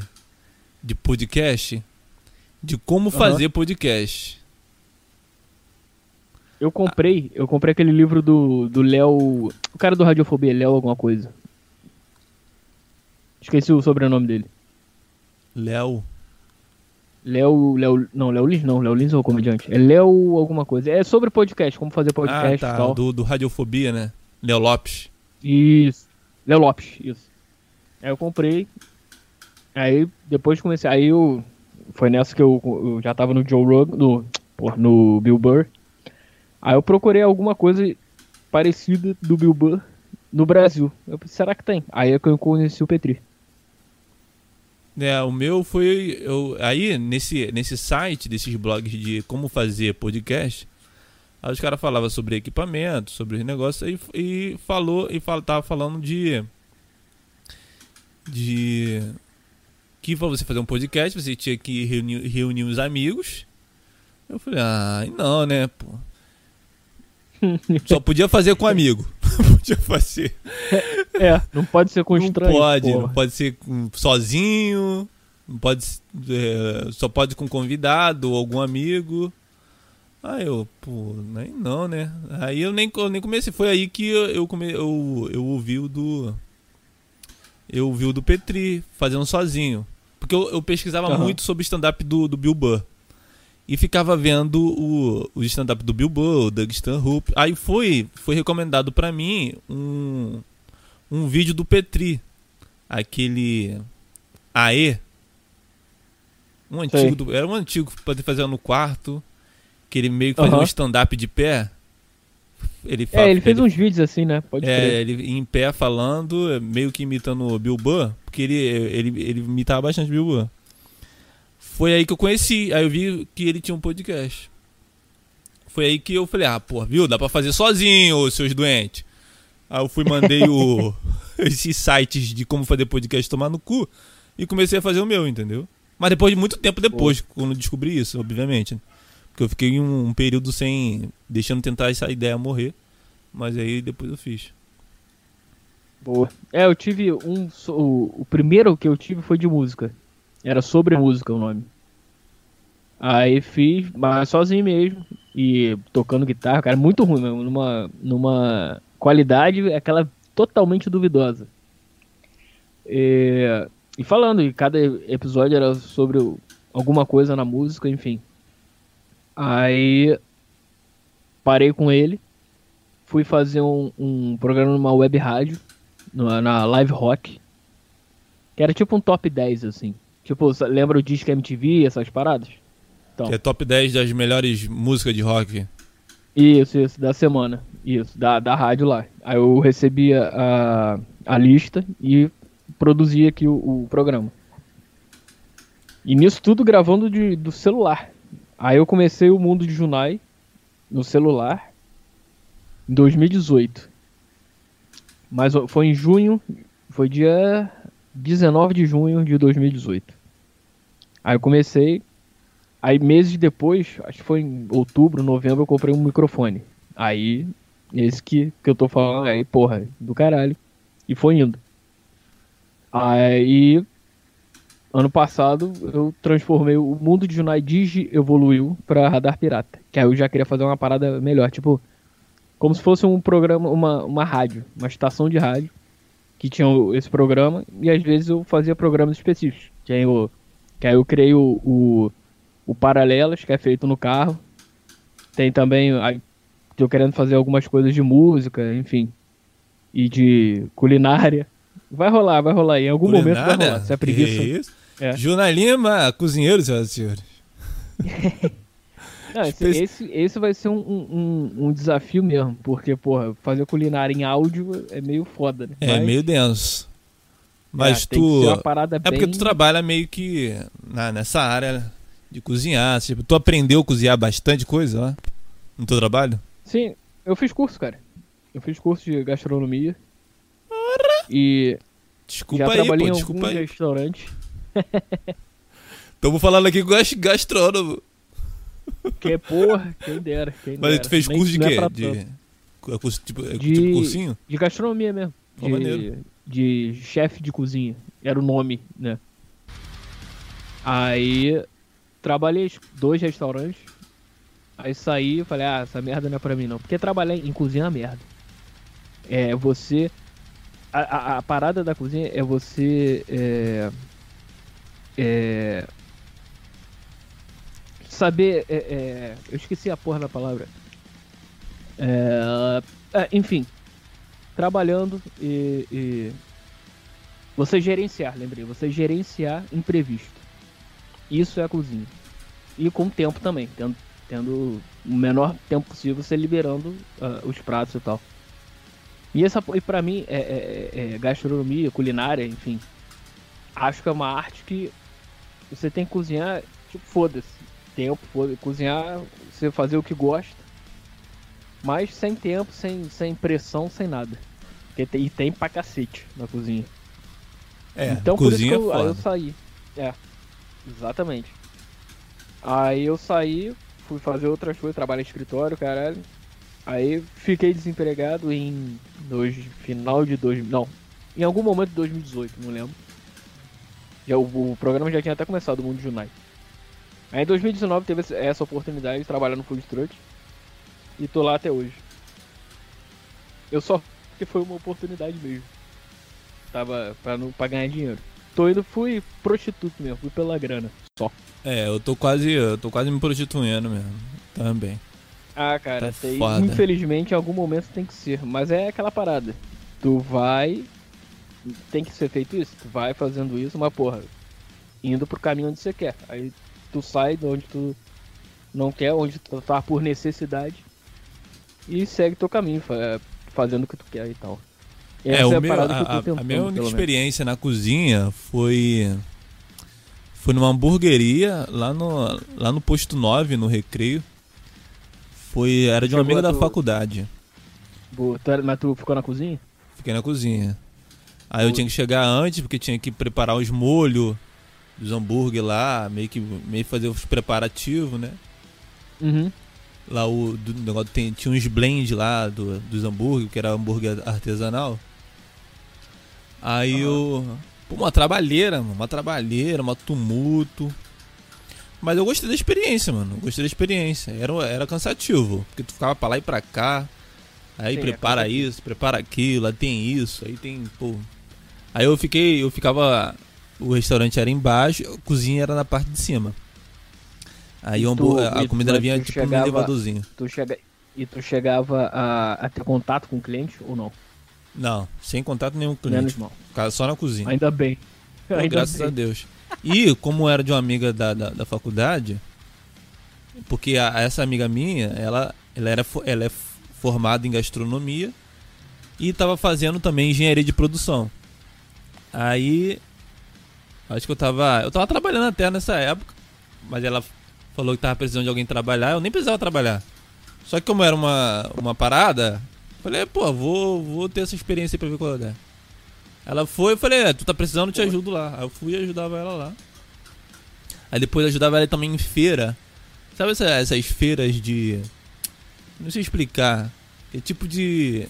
de podcast de como Aham. fazer podcast. Eu comprei, eu comprei aquele livro do do Léo, o cara do Radiofobia, Léo alguma coisa. Esqueci o sobrenome dele. Léo. Léo, Léo, não, Léo Lins não, Léo Lins é o comediante. É Léo alguma coisa. É sobre podcast, como fazer podcast Ah, e tá. tal. Do, do Radiofobia, né? Léo Lopes. Isso. Léo Lopes, isso. Aí eu comprei. Aí depois comecei. Aí eu. Foi nessa que eu, eu já tava no Joe Rogan, no, porra, no Bill Burr. Aí eu procurei alguma coisa parecida do Bill Burr no Brasil. Eu pensei, será que tem? Aí é que eu conheci o Petri. É, o meu foi. Eu, aí, nesse, nesse site, desses blogs de como fazer podcast, aí os caras falavam sobre equipamento, sobre negócio, e, e falou, e fal, tava falando de. De. Que pra você fazer um podcast, você tinha que reunir, reunir os amigos. Eu falei, ah, não, né, pô. Só podia fazer com amigo. Não podia fazer. É, não pode ser com Não estranho. pode, porra. não pode ser sozinho, não pode, é, só pode com convidado ou algum amigo. Aí eu, pô, nem não, né? Aí eu nem, eu nem comecei, foi aí que eu, eu, come, eu, eu ouvi o do eu vi o do Petri fazendo sozinho. Porque eu, eu pesquisava Aham. muito sobre o stand-up do, do Bill Burr. E ficava vendo o, o stand-up do Bill Burr, o Doug Stanhope. Aí foi, foi recomendado pra mim um, um vídeo do Petri. Aquele AE. Um antigo, do- era um antigo pra fazer no quarto. Que ele meio que fazia Aham. um stand-up de pé. Ele fa- É, ele fez uns vídeos assim, né? Pode é, crer. ele em pé falando, meio que imitando o Bill Burr, porque ele, ele, ele imitava bastante o Bill Burr. Foi aí que eu conheci, aí eu vi que ele tinha um podcast. Foi aí que eu falei, ah, pô, viu, dá pra fazer sozinho, seus doentes. Aí eu fui, mandei o, esses sites de como fazer podcast tomar no cu e comecei a fazer o meu, entendeu? Mas depois de muito tempo depois, quando eu descobri isso, obviamente. Porque eu fiquei um, um período sem. deixando tentar essa ideia morrer. Mas aí depois eu fiz. Boa. É, eu tive um. O, o primeiro que eu tive foi de música. Era sobre música o nome. Aí fiz, mas sozinho mesmo. E tocando guitarra, cara, muito ruim mesmo. Numa, numa qualidade, aquela totalmente duvidosa. E, e falando, e cada episódio era sobre alguma coisa na música, enfim. Aí parei com ele fui fazer um, um programa numa web rádio, na, na Live Rock, que era tipo um top 10, assim. Tipo, lembra o Disque MTV, essas paradas? Então. Que é top 10 das melhores músicas de rock. Isso, isso, da semana. Isso, da, da rádio lá. Aí eu recebia a, a lista e produzia aqui o, o programa. E nisso tudo gravando de, do celular. Aí eu comecei o mundo de Junai no celular em 2018. Mas foi em junho, foi dia 19 de junho de 2018. Aí eu comecei, aí meses depois, acho que foi em outubro, novembro, eu comprei um microfone. Aí, esse que, que eu tô falando aí, porra, do caralho. E foi indo. Aí, ano passado, eu transformei o mundo de Junai Digi evoluiu pra Radar Pirata. Que aí eu já queria fazer uma parada melhor, tipo, como se fosse um programa, uma, uma rádio, uma estação de rádio que tinha esse programa e às vezes eu fazia programas específicos. Que aí eu, que aí eu criei o, o, o Paralelas, que é feito no carro. Tem também, aí, tô querendo fazer algumas coisas de música, enfim, e de culinária. Vai rolar, vai rolar. Em algum momento vai Culinária? rolar. Se é preguiça. É. Juna Lima, cozinheiro, senhoras e senhores. Não, esse, Espe- esse, esse vai ser um, um, um- desafio mesmo, porque, porra, fazer culinária em áudio é meio foda, né? É Mas, meio denso. Mas é, tem que tu. É porque bem- tu trabalha meio que na, nessa área de cozinhar. Tipo, tu aprendeu a cozinhar bastante coisa lá no teu trabalho? Sim, eu fiz curso, cara. Eu fiz curso de gastronomia. E Desculpa já aí, trabalhei pô, em desculpa alguns aí. restaurantes. Tamo falando aqui com gas- gastrônomo. Que, porra, quem dera. Quem Mas dera. tu fez Nem- curso de é quê? de... é curso, tipo, é De- tipo cursinho? De gastronomia mesmo. De, de chefe de cozinha. Era o nome, né? Aí trabalhei dois restaurantes. Aí saí e falei, ah, essa merda não é pra mim não. Porque trabalhar em cozinha é uma merda. É você. A, a- a parada da cozinha é você. É, é, saber. é, é, eu esqueci a porra da palavra. É, é, enfim, trabalhando e, e você gerenciar, lembrei, você gerenciar imprevisto. Isso é a cozinha. E com o tempo também, tendo, tendo o menor tempo possível você liberando ah, os pratos e tal. E essa e para mim é, é- é gastronomia, culinária, enfim. Acho que é uma arte que você tem que cozinhar, tipo, foda-se. Tempo, foda cozinhar, você fazer o que gosta. Mas sem tempo, sem, sem pressão, sem nada. Porque tem, e tem pra cacete na cozinha. É, então por isso que cozinha eu, é aí eu saí. É, exatamente. Aí eu saí, fui fazer outras coisas, trabalho em escritório, caralho. Aí fiquei desempregado em dois, final de dois, não, em algum momento de 2018, não lembro. Já, o, o programa já tinha até começado, o Mundo Junai. Aí em 2019 teve essa oportunidade de trabalhar no Food Truck e tô lá até hoje. Eu só porque foi uma oportunidade mesmo. tava pra, não, pra ganhar dinheiro. Tô indo, fui prostituto mesmo, fui pela grana. Só. É, eu tô quase. Eu tô quase me prostituindo mesmo. Também. Ah, cara, Tá infelizmente em algum momento tem que ser. Mas é aquela parada. Tu vai. Tem que ser feito isso. Tu vai fazendo isso, mas porra, indo pro caminho onde você quer. Aí tu sai de onde tu não quer, onde tu tá por necessidade. E segue teu caminho, fa- fazendo o que tu quer e tal. É, Essa o a meu, parada que eu a, tô a- a tentando, minha única pelo menos. experiência na cozinha foi. Foi numa hamburgueria lá no, lá no posto 9, no recreio. Foi, era de uma Chegou amiga da tu- faculdade. Boa. Tu era- mas tu ficou na cozinha? Fiquei na cozinha. Aí eu tinha que chegar antes, porque tinha que preparar os molhos dos hambúrguer lá, meio que meio fazer os preparativos, né? Uhum. Lá o do, negócio tem, tinha uns blend lá do, dos hambúrguer, que era hambúrguer artesanal. Aí eu. Pô, uma trabalheira, mano. Uma trabalheira, uma tumulto. Mas eu gostei da experiência, mano. Eu Gostei da experiência. Era, era cansativo. Porque tu ficava pra lá e pra cá. Aí Sim, é prepara cansativo. isso, prepara aquilo, aí tem isso, aí tem, pô. Aí eu fiquei, eu ficava. O restaurante era embaixo, a cozinha era na parte de cima. Aí tu- a e comida tu- vinha tu tipo chegava- elevadorzinho. Tu chega... E tu chegava a, a ter contato com o cliente ou não? Não, sem contato nenhum com o cliente. Menos mal. Só na cozinha. Ainda bem. Pô, Ainda graças bem. a Deus. E como era de uma amiga da, da, da faculdade, porque a- essa amiga minha, ela, ela, era, ela é formada em gastronomia e estava fazendo também engenharia de produção. Aí, acho que eu tava, eu tava trabalhando até nessa época, mas ela falou que tava precisando de alguém trabalhar, eu nem precisava trabalhar. Só que como era uma, uma parada, falei, pô, vou, vou ter essa experiência aí pra ver qual é. Ela foi, eu falei, é, tu tá precisando, eu te ajudo lá. Aí eu fui e ajudava ela lá. Aí depois ajudava ela também em feira. Sabe essa- essas feiras de. Não sei explicar. É tipo de.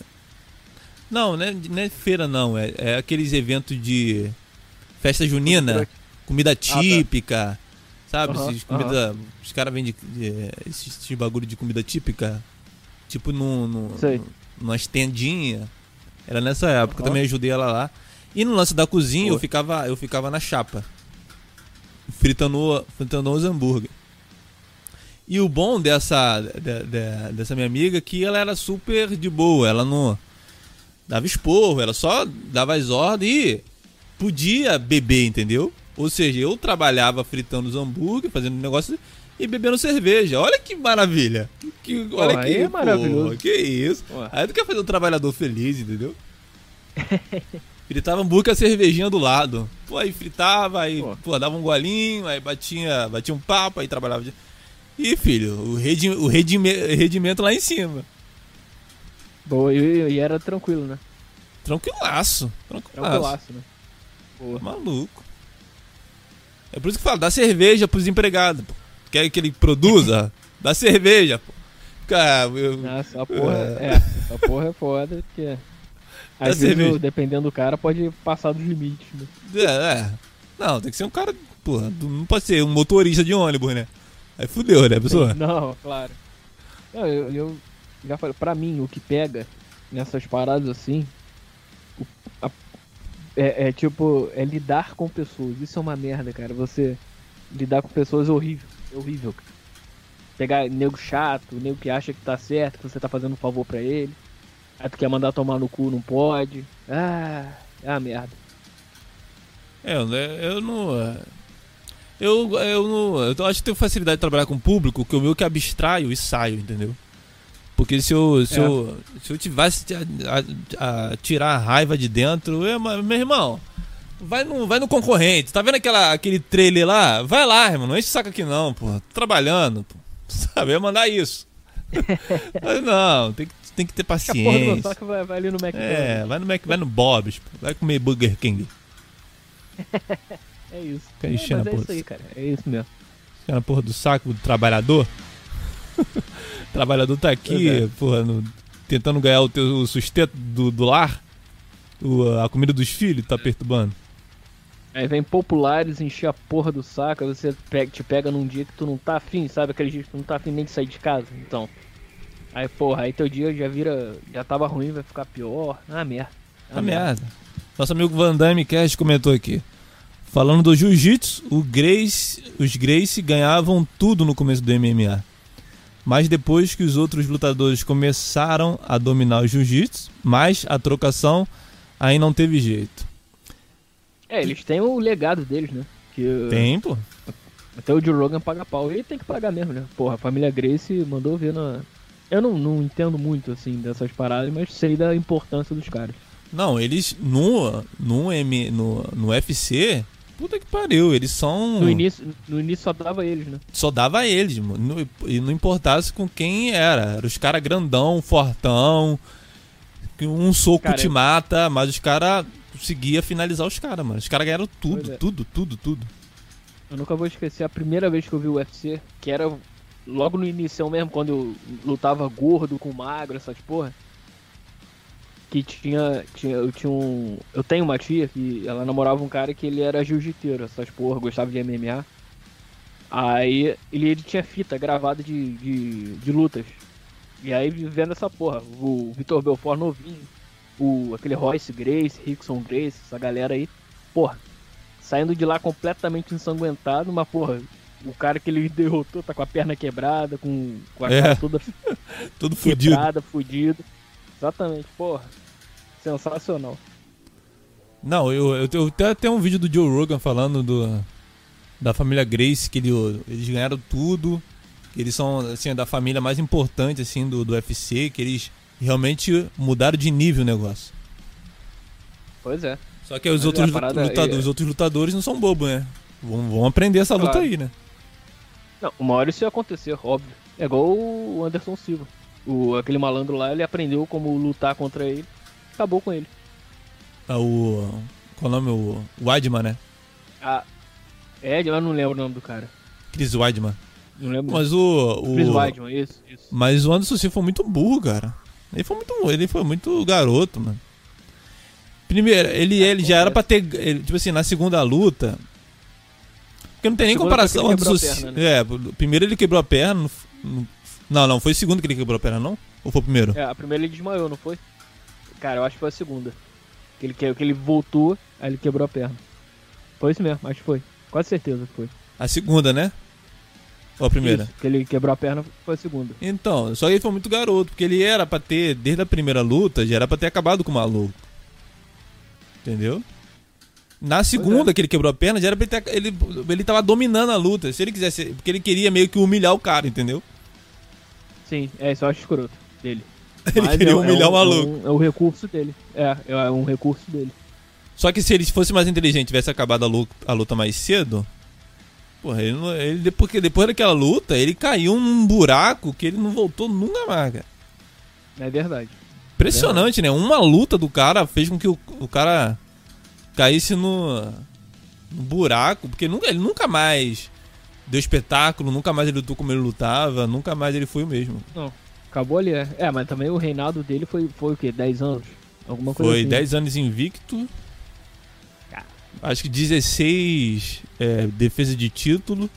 Não, não é, não é feira não. É, é aqueles eventos de. Festa junina. Comida típica. Sabe? Aham, Esses comida. Os caras vendem de- esses, esses bagulho de comida típica. Tipo num. num Sei. numa tendinha. Era nessa época, eu Aham. também ajudei ela lá. E no lance da cozinha Pô. eu ficava, eu ficava na chapa. Fritando, fritando os hambúrguer. E o bom dessa, de- de- dessa minha amiga é que ela era super de boa. Ela não dava esporro, ela só dava as ordens e podia beber, entendeu? Ou seja, eu trabalhava fritando os hambúrguer, fazendo negócio e bebendo cerveja. Olha que maravilha. Que, olha Pô, que é maravilhoso. que isso. Pô. Aí tu quer fazer um trabalhador feliz, entendeu? Fritava hambúrguer com a cervejinha do lado. Pô, aí fritava, aí Pô. pô, dava um golinho, aí batia, batia um papo, aí trabalhava. De... E filho, o, redi o redime rendimento lá em cima. Boa, e, e era tranquilo, né? Tranquilaço. Tranquilaço. Tranquilaço, né? Boa. Maluco. É por isso que fala, dá cerveja pros empregados. Pô. Quer que ele produza? dá cerveja, pô. Cara, eu, Nossa, a porra é. a porra é foda, porque. Dá Às vezes, cerveja. dependendo do cara, pode passar dos limites, né? É, é. Não, tem que ser um cara. Porra, não pode ser um motorista de ônibus, né? Aí fudeu, né, pessoa? Não, claro. Não, eu, eu já falei, pra mim, o que pega nessas paradas assim o- a- é, é tipo, é lidar com pessoas. Isso é uma merda, cara. Você lidar com pessoas é horrível. É horrível, cara. Pegar nego chato, nego que acha que tá certo, que você tá fazendo um favor pra ele. Aí tu quer mandar tomar no cu, não pode. Ah, é uma merda. É, eu, né, não. é, Eu, eu não. Eu acho que tenho facilidade de trabalhar com o público, que o meu que abstraio e saio, entendeu? Porque se eu, se É. eu, se eu tivesse a, a- a tirar a raiva de dentro, eu, mas, meu irmão, vai no, vai no concorrente. Tá vendo aquela, aquele trailer lá? Vai lá, irmão. Não enche o saco aqui não, pô. Tô trabalhando, pô. Sabe? Eu mandar isso. Mas não, tem que, tem que ter A porra do paciência. vai, vai ali no McDonald's. É, vai no Mac, vai no Bob's, pô. vai comer Burger King. É isso. Fica É, enchendo mas a é porra. isso aí, cara. É isso mesmo. Fica na porra do saco do trabalhador. O trabalhador tá aqui, é. porra, no- tentando ganhar o teu o sustento do, do lar. O- a comida dos filhos tá perturbando. Aí vem populares, encher a porra do saco, aí você pega, te pega num dia que tu não tá afim, sabe? Aquele dia que tu não tá afim nem de sair de casa. Então. Aí, porra, aí teu dia já vira. Já tava ruim, vai ficar pior. Ah, merda. Tá merda. Nosso amigo Van Damme Cast comentou aqui. Falando do jiu-jitsu, Grace, os Grace ganhavam tudo no começo do MMA. Mas depois que os outros lutadores começaram a dominar o jiu-jitsu, mais a trocação, aí não teve jeito. É, eles têm o legado deles, né? Que, tem, pô. Até o Joe Rogan paga pau. Ele tem que pagar mesmo, né? Porra, a família Grace mandou ver na. Eu não, não entendo muito, assim, dessas paradas, mas sei da importância dos caras. Não, eles no, no, M, no, no UFC, puta que pariu, eles são. No início, no início só dava eles, né? Só dava eles, mano. E não importasse com quem era. Era os caras grandão, fortão. Um soco cara, te mata, mas os caras conseguia finalizar os caras, mano. Os caras ganharam tudo, é. tudo, tudo, tudo. Eu nunca vou esquecer a primeira vez que eu vi o UFC, que era logo no início mesmo, quando eu lutava gordo com magro, essas porra. Que tinha, tinha. Eu tinha um. Eu tenho uma tia que ela namorava um cara que ele era jiu-jiteiro, essas porra, gostava de MMA. Aí ele, ele tinha fita gravada de, de, de lutas. E aí vendo essa porra, o Vitor Belfort novinho, o, aquele Royce Grace, Rickson Grace, essa galera aí, porra, saindo de lá completamente ensanguentado, mas porra, o cara que ele derrotou tá com a perna quebrada, com, com a é. cara toda tudo quebrada, fudido. Exatamente, porra. Sensacional. Não, eu, eu, eu até tenho um vídeo do Joe Rogan falando do, da família Grace, que ele, eles ganharam tudo. Que eles são assim, da família mais importante assim, do, do UFC, que eles realmente mudaram de nível o negócio. Pois é. Só que os outros, lutadores, é... os outros lutadores não são bobos, né? Vão, vão aprender essa claro. luta aí, né? Não, uma hora isso ia acontecer, óbvio. É igual o Anderson Silva. O, aquele malandro lá, ele aprendeu como lutar contra ele. Acabou com ele. Ah, o. Qual é o nome? O Weidman, né? Ah. É, eu não lembro o nome do cara. Chris Weidman. Não lembro. Mas o. o... Chris Weidman, isso, isso. Mas o Anderson Silva foi muito burro, cara. Ele foi muito, ele foi muito garoto, mano. Primeiro, ele, ele já era pra ter. Ele, tipo assim, na segunda luta. Porque não tem nem comparação. Quebrou perna, né? É, primeiro ele quebrou a perna. Não, não, foi o segundo que ele quebrou a perna, não? Ou foi o primeiro? É, a primeira ele desmaiou, não foi? Cara, eu acho que foi a segunda. Que ele, que ele voltou, aí ele quebrou a perna. Foi isso mesmo, acho que foi. Quase certeza que foi. A segunda, né? Ou a primeira? Isso, que ele quebrou a perna foi a segunda. Então, só que ele foi muito garoto, porque ele era pra ter, desde a primeira luta, já era pra ter acabado com o maluco. Entendeu? Na segunda é. que ele quebrou a perna, já era pra ele, ter, ele ele tava dominando a luta. Se ele quisesse, porque ele queria meio que humilhar o cara, entendeu? Sim, é, isso eu acho escroto dele. ele Mas queria é, humilhar é um, o maluco. É, um, é o recurso dele. É, é um recurso dele. Só que se ele fosse mais inteligente, tivesse acabado a luta, a luta mais cedo, Porra, ele, ele, porque depois daquela luta, ele caiu num buraco que ele não voltou nunca mais, cara. É verdade. Impressionante, é verdade. né? Uma luta do cara fez com que o, o cara caísse no, no buraco, porque nunca, ele nunca mais deu espetáculo, nunca mais ele lutou como ele lutava, nunca mais ele foi o mesmo. Não, acabou ali, é. É, mas também o reinado dele foi, foi o quê? 10 anos? Alguma coisa Foi assim. 10 anos invicto acho que 16 é, defesa de título.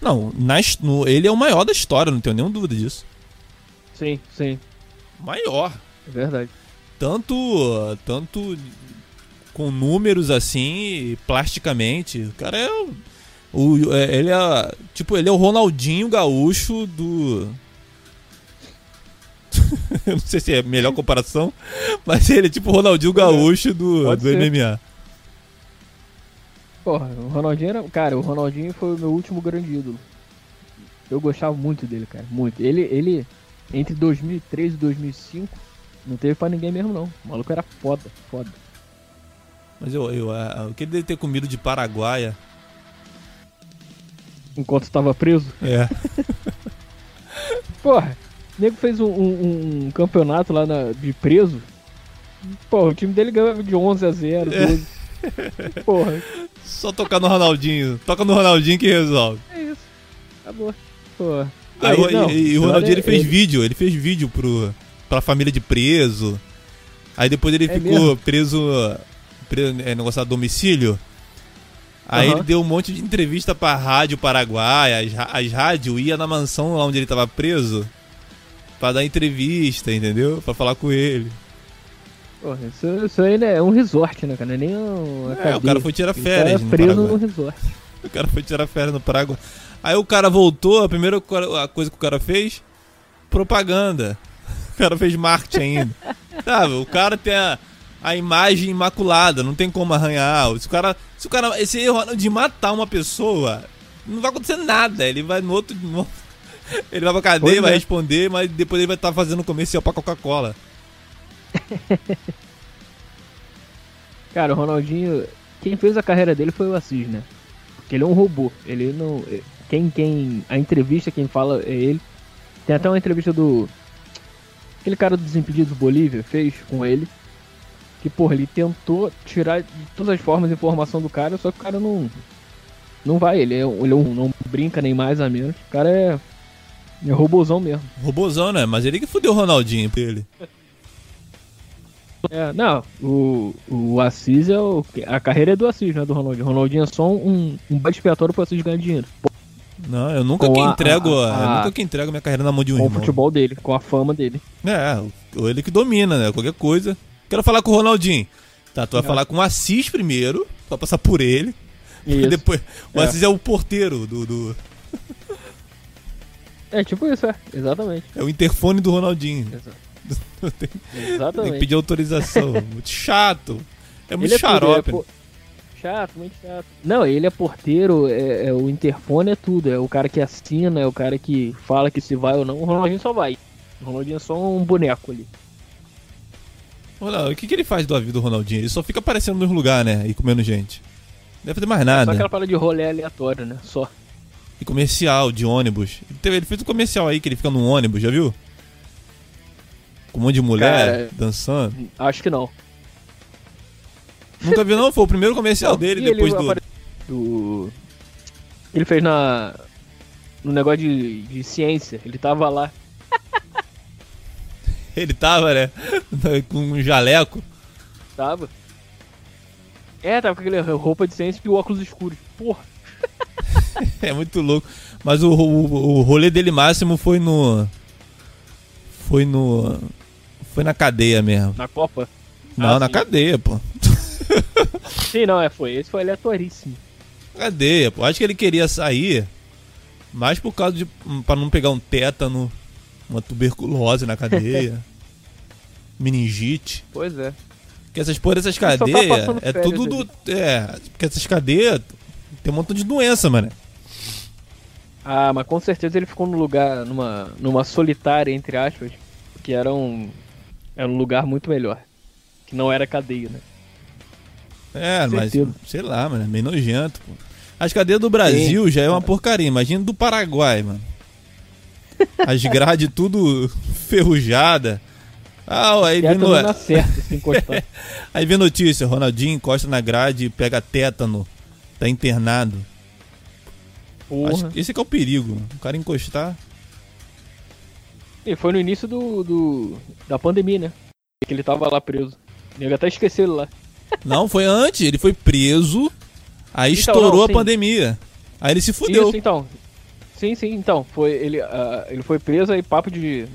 Não, na, no, ele é o maior da história, não tenho nenhuma dúvida disso. Sim, sim. Maior. É verdade. Tanto, tanto com números assim, plasticamente. O cara é o, é, ele é tipo ele é o Ronaldinho Gaúcho do eu não sei se é a melhor comparação, mas ele é tipo o Ronaldinho Gaúcho do, do MMA. Porra, o Ronaldinho era. Cara, o Ronaldinho foi o meu último grande ídolo. Eu gostava muito dele, cara. Muito. Ele, ele entre 2003 e 2005, não teve pra ninguém mesmo, não. O maluco era foda, foda. Mas eu, eu, eu o que ele deve ter comido de Paraguaia? Enquanto estava preso? É. Porra, o nego fez um, um, um campeonato lá na, de preso. Porra, o time dele ganhava de 11 a 0, 12. É. Porra. Só tocar no Ronaldinho. Toca no Ronaldinho que resolve. É isso. Acabou. Pô. Aí, não, e, e, o Ronaldinho ele fez ele... vídeo, ele fez vídeo pro, pra família de preso. Aí depois ele é ficou mesmo? preso, preso é, negócio a domicílio. Aí uhum. ele deu um monte de entrevista pra rádio paraguaia, as, as rádios ia na mansão lá onde ele tava preso pra dar entrevista, entendeu? Pra falar com ele. Porra, isso, isso aí né, é um resort, né, cara? Não é nem É, cadeia. o cara foi tirar Ele férias tá no preso Paraguai. no resort. O cara foi tirar férias no Paraguai. Aí o cara voltou, a primeira coisa que o cara fez, propaganda. O cara fez marketing ainda. Sabe, o cara tem a, a imagem imaculada, não tem como arranhar. Se o cara, se o cara, esse erro de matar uma pessoa, não vai acontecer nada. Ele vai no outro, no- ele vai pra cadeia, Pois vai é. responder, mas depois ele vai estar fazendo comercial pra Coca-Cola. Cara, o Ronaldinho, quem fez a carreira dele foi o Assis, né? Porque ele é um robô. Ele não. Quem, quem. A entrevista, quem fala é ele. Tem até uma entrevista do. Aquele cara do Desimpedidos Bolívia fez com ele. Que, porra, ele tentou tirar de todas as formas a informação do cara, só que o cara não. Não vai, ele é, ele não brinca nem mais a menos. O cara é. É robôzão mesmo. Robozão, né? Mas ele que fudeu o Ronaldinho pra ele. É, não, o, o Assis é o. A carreira é do Assis, não é do Ronaldinho. O Ronaldinho é só um, um bode expiatório pro Assis ganhar dinheiro. Não, eu nunca Com que a- entrego, a- eu a- nunca que entrego minha carreira na mão de um Com o irmão. futebol dele, com a fama dele. É, o- ele que domina, né? Qualquer coisa. Quero falar com o Ronaldinho. Tá, tu vai Não. falar com o Assis primeiro, pra passar por ele. E Isso. depois. O É. Assis é o porteiro do. do- É tipo isso, é. Exatamente. é o interfone do Ronaldinho. Exa- Tem, tem que Exatamente. pedir autorização. muito chato. É muito Ele é tudo, xarope. é Chato, muito chato. Não, ele é porteiro, é, é o interfone é tudo. É o cara que assina, é o cara que fala que se vai ou não. O Ronaldinho só vai. O Ronaldinho é só um boneco ali. Ronaldo, o que, que ele faz da vida do Ronaldinho? Ele só fica aparecendo nos lugares, né? E comendo gente. Não deve fazer mais Só nada. aquela parada de rolê aleatório, né? Só. E comercial de ônibus. Ele, teve- ele fez um comercial aí que ele fica num ônibus, já viu? Com um monte de mulher Cara, dançando. Acho que não. Nunca viu, não? Foi o primeiro comercial Não, dele e ele depois do. apare- do. Ele fez na. No negócio de, de ciência. Ele tava lá. Ele tava, né? Com um jaleco. Tava. É, tava com aquele roupa de ciência e óculos escuros. Porra. É muito louco. Mas o, o, o rolê dele máximo foi no. Foi no. Foi na cadeia mesmo. Na Copa. Não, Ah, na sim. cadeia, pô. Sim, não, é, foi. Esse foi aleatoríssimo. Cadeia, pô. Acho que ele queria sair. Mais por causa de. pra não pegar um tétano, uma tuberculose na cadeia. meningite. Pois é. Porque essas porra só tá cadeias passando é tudo ali. do. É, porque essas cadeias tem um montão de doença, mano. Ah, mas com certeza ele ficou num lugar, numa, numa solitária, entre aspas, que era um, era um lugar muito melhor. Que não era cadeia, né? É, mas Certeza. sei lá, mano, é meio nojento, pô. As cadeias do Brasil já é uma porcaria, imagina do Paraguai, mano. As grades tudo ferrujada. Ah, aí vem, no... na certa, se encostar. aí vem notícia, Ronaldinho encosta na grade e pega tétano. Tá internado. Acho Porra. que esse é o perigo, o cara encostar. E foi no início do, do, da pandemia, né? Que ele tava lá preso. Nego até esqueceu ele lá. Não, foi antes, ele foi preso, aí Então, estourou não, a pandemia. Aí ele se fudeu. Isso, então. Sim, sim, então. Foi, ele, ah, ele foi preso aí, papo de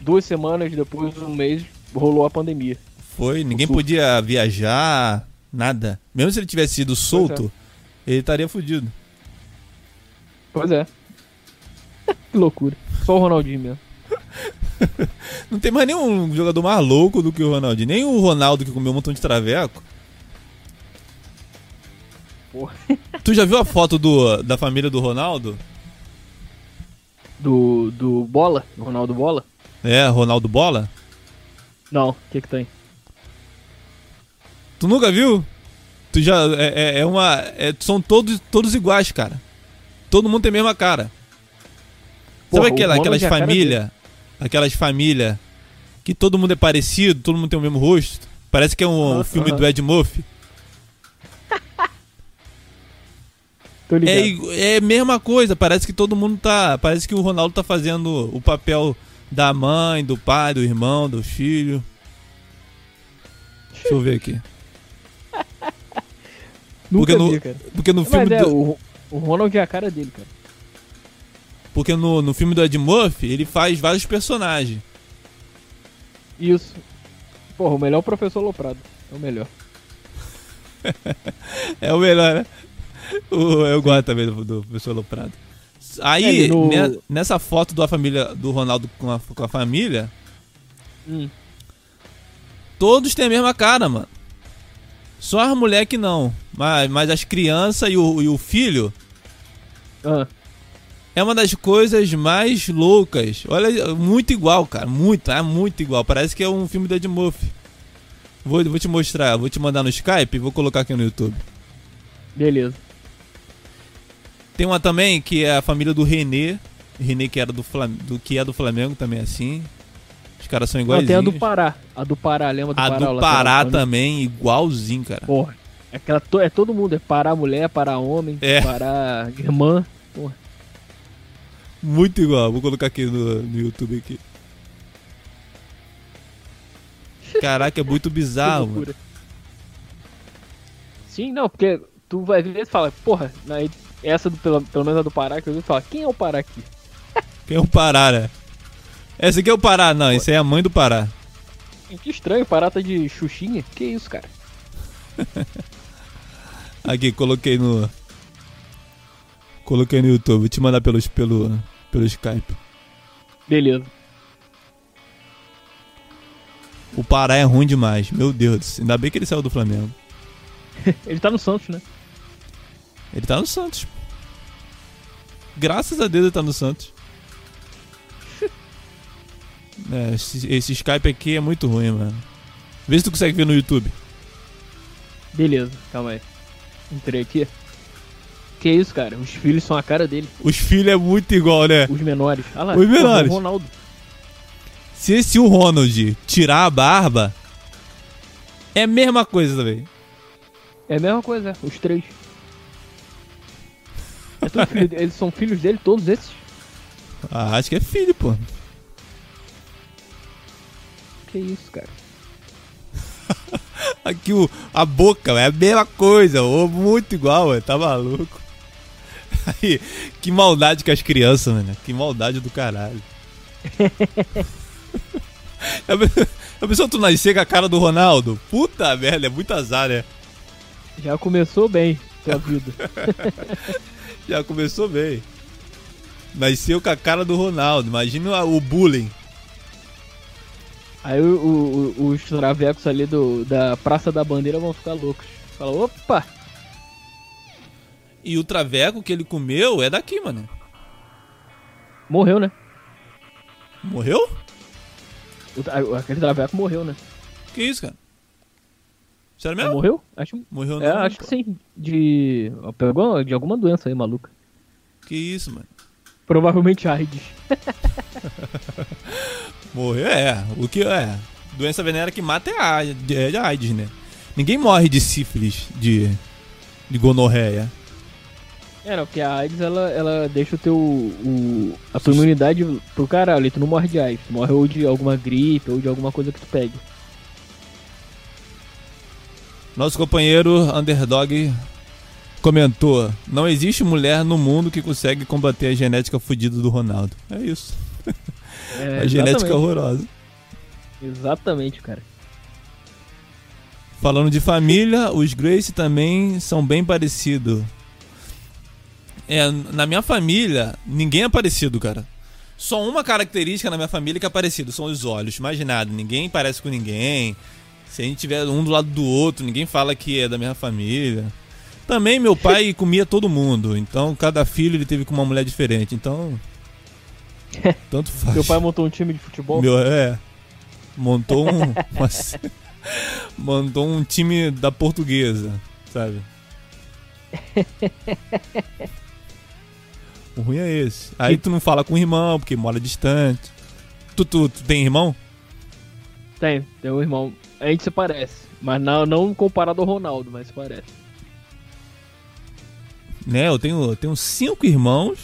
duas semanas depois, um mês, rolou a pandemia. Foi, ninguém podia viajar, nada. Mesmo se ele tivesse sido solto, ele estaria fudido. Pois é. que loucura. Só o Ronaldinho mesmo. Não tem mais nenhum jogador mais louco do que o Ronaldinho. Nem o Ronaldo que comeu um montão de traveco. Porra. Tu já viu a foto do, da família do Ronaldo? Do, do Bola? Do Ronaldo Bola? É, Ronaldo Bola? Não, o que que tem? Tu nunca viu? Tu já. É, é- é uma. é- são todos, todos iguais, cara. Todo mundo tem a mesma cara. Porra, Sabe aquela, aquelas famílias? Aquelas famílias que todo mundo é parecido, todo mundo tem o mesmo rosto. Parece que é um, filme do Ed Murphy. É, é a mesma coisa, parece que todo mundo tá. Parece que o Ronaldo tá fazendo o papel da mãe, do pai, do irmão, do filho. Deixa eu ver aqui. Porque no- vi. Porque no Mas filme é, do, o, o Ronald é a cara dele, cara. porque no, no filme do Ed Murphy, ele faz vários personagens. Isso. Porra, o melhor é o professor Loprado. É o melhor. É o melhor, né? Eu gosto também do, do professor Loprado. Aí, É, no- ne- nessa foto da família do Ronaldo com a, com a família, Hum. todos têm a mesma cara, mano. Só as mulheres que não. Mas, mas as crianças e o, e o filho Ah, é uma das coisas mais loucas. Olha, muito igual, cara. Muito, é muito igual. Parece que é um filme da Ed Murphy. Vou, vou te mostrar, vou te mandar no Skype e vou colocar aqui no YouTube. beleza. Tem uma também que é a família do Renê. Renê que era do, Flam... do que é do Flamengo também é assim. Os caras são iguaizinhos. tem a do Pará. A do Pará, lembra do A Pará? do Pará do Flamengo? também, igualzinho, cara. Porra. É, aquela to- é todo mundo, é Pará mulher, Pará homem, É. Pará irmã. Porra. Muito igual. Vou colocar aqui no, no YouTube aqui. Caraca, é muito bizarro, mano. Sim, não, porque tu vai ver e fala, porra, na- essa do, pelo, pelo menos a do Pará, que eu vi fala, quem é o Pará aqui? Quem é o Pará, né? Esse aqui é o Pará, não. Esse aí é a mãe do Pará. Que estranho, o Pará tá de xuxinha? Que isso, cara? Aqui, coloquei no. Coloquei no YouTube. Vou te mandar pelos, pelo, pelo Skype. Beleza. O Pará é ruim demais. Meu Deus. Ainda bem que ele saiu do Flamengo. Ele tá no Santos, né? Ele tá no Santos. Graças a Deus ele tá no Santos. É, esse, esse Skype aqui é muito ruim, mano. Vê se tu consegue ver no YouTube. Beleza, calma aí. Entrei aqui. Que isso, cara? Os filhos são a cara dele. Os filhos é muito igual, né? Os menores. Ah lá, Os menores. Ronaldo. Se esse o Ronald tirar a barba, é a mesma coisa também. É a mesma coisa, é, os três. É tudo filho Eles são filhos dele, todos esses? Ah, acho que é filho, pô. Que isso, cara? Aqui o, a boca, é a mesma coisa, ô, muito igual, mano, tá maluco. Aí, que maldade com as crianças, mano. Que maldade do caralho. A pe- a pessoa tu nascer com a cara do Ronaldo? Puta merda, é muito azar, né? Já começou bem sua vida. Já começou bem. Nasceu com a cara do Ronaldo. Imagina o bullying. Aí o- o- os travecos ali do, da Praça da Bandeira vão ficar loucos. Fala, opa! E o traveco que ele comeu é daqui, mano. Morreu, né? Morreu? O aquele traveco morreu, né? Que isso, cara? Sério mesmo? morreu? Acho, Morreu é, não, acho pô. que sim. De. Pegou de alguma doença aí, maluca. Que isso, mano? Provavelmente AIDS. Morreu, é. O que é? Doença venérea que mata é a AIDS, é de AIDS, né? Ninguém morre de sífilis, de, de gonorreia. É, não, porque a AIDS ela, ela deixa o teu. O, a tua imunidade pro caralho. Tu não morre de AIDS. Tu morre ou de alguma gripe ou de alguma coisa que tu pegue. Nosso companheiro Underdog comentou: Não existe mulher no mundo que consegue combater a genética fodida do Ronaldo. É isso. É, a genética exatamente. horrorosa. Exatamente, cara. Falando de família, os Grace também são bem parecidos. É, na minha família, ninguém é parecido, cara. Só uma característica na minha família que é parecido, são os olhos, mais nada. Ninguém parece com ninguém. Se a gente tiver um do lado do outro, ninguém fala que é da mesma família. Também meu pai comia todo mundo, então cada filho ele teve com uma mulher diferente, então tanto faz. Meu pai montou um time de futebol. Meu, é. Montou um. uma- montou um time da portuguesa, sabe? O ruim é esse. Aí tu não fala com o irmão, porque mora distante. Tu, tu, tu tem irmão? Tem, tem um irmão. A gente se parece. Mas não, não comparado ao Ronaldo, mas se parece. Né, eu tenho, eu tenho cinco irmãos.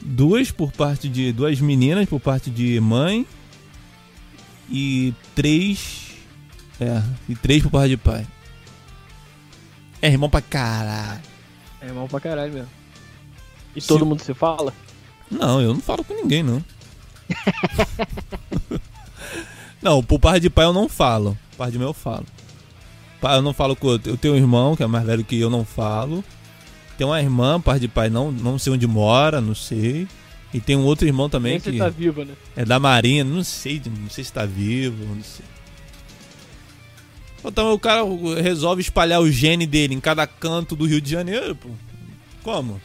Duas por parte de. Duas meninas por parte de mãe. E três. É, e três por parte de pai. É irmão pra caralho. É irmão pra caralho mesmo. E Se- todo mundo se fala? Não, eu não falo com ninguém, não. Não, por par de pai eu não falo. Par de mãe eu falo. Eu não falo com. Eu tenho um irmão que é mais velho que eu, não falo. Tem uma irmã, par de pai, não, não sei onde mora, não sei. E tem um outro irmão também Nem que tá viva, né? é da Marinha, não sei, não sei se tá vivo, não sei. Então o cara resolve espalhar o gene dele em cada canto do Rio de Janeiro, pô. Como?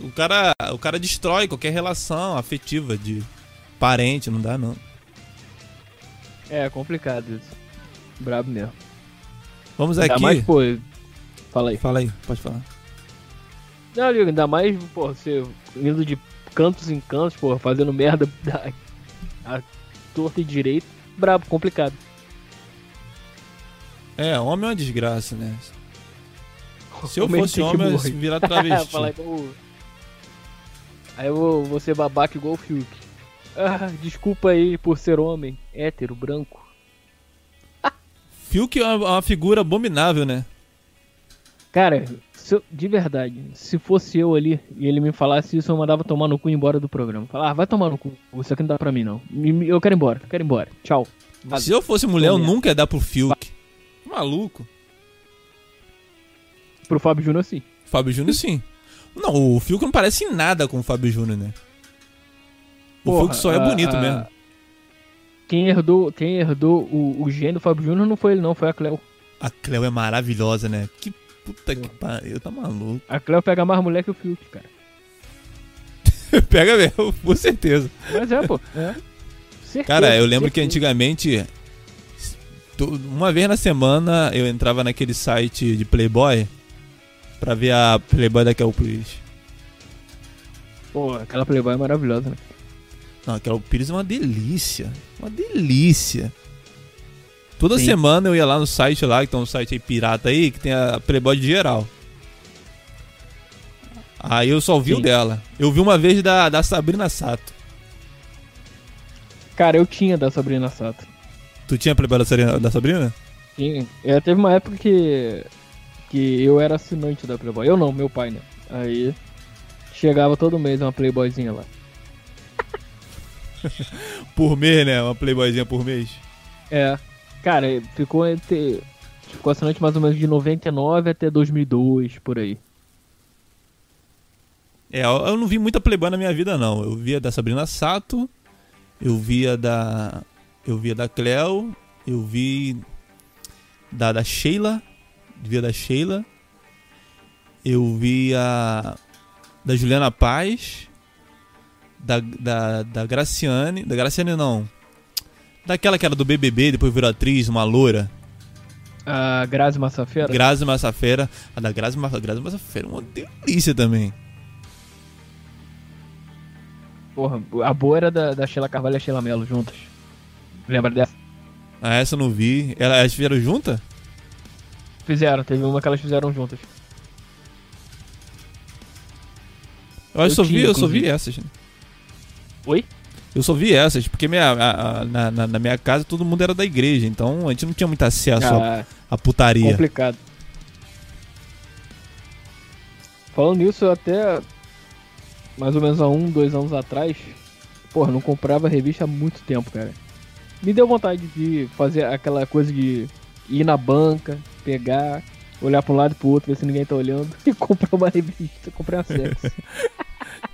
O cara, o cara destrói qualquer relação afetiva de parente, não dá não. É, complicado isso. Brabo mesmo. Vamos Ainda aqui. mais, pô. Fala aí. Fala aí, pode falar. Não, Liga, ainda mais, pô, você indo de cantos em cantos, pô, fazendo merda da, a torta e direito. Brabo, complicado. É, homem é uma desgraça, né? Se eu Homem fosse homem, eu ia virar travesti. Igual... Aí eu vou, vou ser babaca igual o Fiuk. Ah, desculpa aí por ser homem, hétero, branco. Fiuk é uma, uma figura abominável, né? Cara, se eu- de verdade, se fosse eu ali e ele me falasse isso, eu mandava tomar no cu e ir embora do programa. Falar, ah, vai tomar no cu, isso aqui não dá pra mim não. Eu quero ir embora, quero ir embora. Tchau. Vazio. Se eu fosse mulher, eu merda. nunca ia dar pro Fiuk. Maluco. Pro Fábio Júnior, sim. Fábio Júnior, sim. Não, o Fiuk não parece em nada com o Fábio Júnior, né? O Porra, Fiuk só é bonito a- mesmo. Quem herdou, quem herdou o, o gênio do Fábio Júnior não foi ele não, foi a Cleo. A Cleo é maravilhosa, né? Que puta que pariu, tá maluco. A Cleo pega mais mulher que o Fiuk, cara. Pega mesmo, com certeza. Mas é, pô. É. Certeza, Cara, eu lembro que certeza. antigamente, tu- uma vez na semana, eu entrava naquele site de Playboy pra ver a Playboy da Kel Pires. Pô, aquela Playboy é maravilhosa, né? Não, a Kel Pires é uma delícia. Uma delícia. Toda Sim. semana eu ia lá no site lá, que tem um site aí pirata aí, que tem a Playboy de geral. Aí eu só vi o dela. Eu vi uma vez da, da Sabrina Sato. Cara, eu tinha da Sabrina Sato. Tu tinha a Playboy da Sabrina? Da Sabrina? Tinha. É, teve uma época que. que eu era assinante da Playboy. Eu não, meu pai, né? Aí. Chegava todo mês uma Playboyzinha lá. Por mês, né? Uma Playboyzinha por mês. É. Cara, ficou entre. Ficou assinante mais ou menos de 99 até 2002, por aí. É, eu não vi muita Playboy na minha vida, não. Eu via da Sabrina Sato, eu via da. Eu via da Cleo, eu vi da, da Sheila, via da Sheila, eu via da Juliana Paz, da, da, da Graciane, da Graciane não, daquela que era do BBB, depois virou atriz, uma loura, A Grazi Massafera. Grazi Massafera, a da Grazi, Grazi Massafera é uma delícia também. Porra, a boa era da, da Sheila Carvalho e a Sheila Mello juntas. Lembra dessa? Ah, essa eu não vi. Ela- Elas fizeram junta? Fizeram, teve uma que elas fizeram juntas. Eu Eu só vi, tinha, eu só vi essas. né? Oi? Eu só vi essas, porque minha, a- a- na, na- minha casa todo mundo era da igreja, então a gente não tinha muito acesso à Ah, à putaria. complicado. Falando nisso, eu até mais ou menos há um, dois anos atrás, porra, não comprava revista há muito tempo, cara. Me deu vontade de fazer aquela coisa de ir na banca, pegar, olhar pra um lado e pro outro, ver se ninguém tá olhando, e comprar uma revista, comprei uma sexy.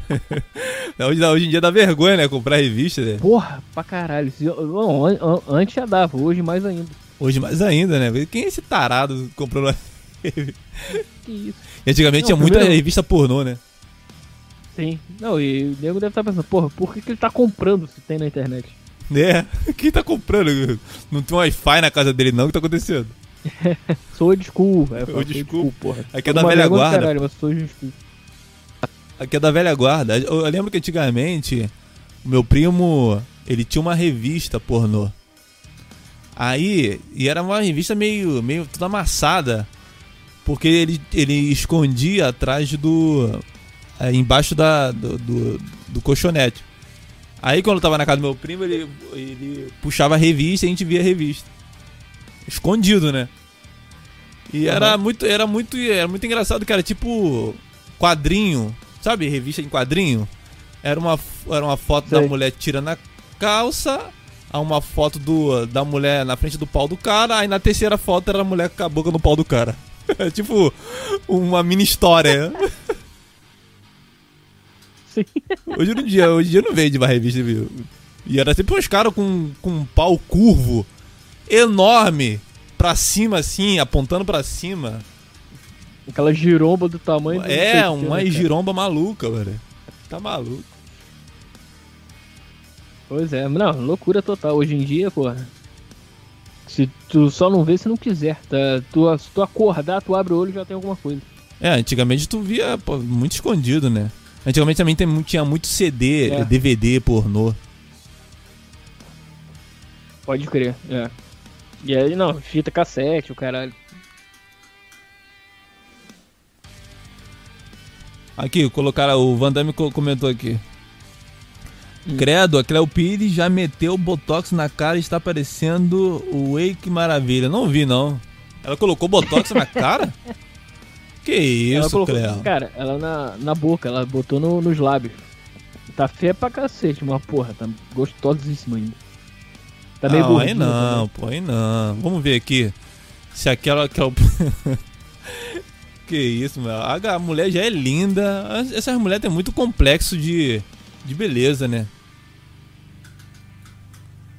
Hoje, hoje em dia dá vergonha, né? Comprar revista, né? Porra, pra caralho. Não, an- an- antes já dava, hoje mais ainda. Hoje mais ainda, né? Quem é esse tarado lá? Que isso. E Antigamente Não, tinha muita primeiro- revista pornô, né? Sim. Não, e o nego deve estar pensando, porra, por que, que ele tá comprando se tem na internet? É. Quem tá comprando? Não tem um Wi-Fi na casa dele, não? O que tá acontecendo? Sou old school. Eu falo, Old sou school. porra. Aqui é Sou da velha guarda. Caralho, mas sou old school. Aqui é da velha guarda. Eu eu lembro que antigamente o meu primo, ele tinha uma revista pornô. Aí, e era uma revista meio, meio toda amassada, porque ele, ele escondia atrás do. é, embaixo da, do, do, do colchonete. Aí quando eu tava na casa do meu primo, ele, ele puxava a revista e a gente via a revista. Escondido, né? E era Aham. muito, era muito, era muito engraçado, cara. Tipo quadrinho, sabe? Revista em quadrinho. Era uma, era uma foto da Sei. mulher tirando a calça, a uma foto do, da mulher na frente do pau do cara, aí na terceira foto era a mulher com a boca no pau do cara. É tipo uma mini história. Sim. Hoje em dia, hoje em dia não vende mais revista, viu? E era sempre uns caras com, com um pau curvo, enorme, pra cima assim, apontando pra cima. Aquela giromba do tamanho do É, não sei o que, uma né, giromba maluca, velho. Tá maluco. Pois é, não, loucura total. Hoje em dia, porra. Se tu só não vê se não quiser. Tá? Tu, se tu acordar, tu abre o olho e já tem alguma coisa. É, antigamente tu via pô, muito escondido, né? Antigamente também tem, tinha muito CD, É. DVD pornô. Pode crer, é. E aí, não, fita cassete, o caralho. Aqui, colocaram, o Van Damme co- comentou aqui. Hum. Credo, a Cleo Pires já meteu botox na cara e está parecendo o Wake Maravilha. Não vi, não. Ela colocou botox na cara? Que ela isso, colocou, Cleo. cara, ela na, na boca, ela botou no- nos lábios. Tá feia pra cacete, mas porra, tá gostosíssima ainda. Tá meio não, aí não, pô, aí não. Vamos ver aqui. Se aquela que é. que isso, meu. A mulher já é linda. As- Essas mulheres têm muito complexo de, de beleza, né?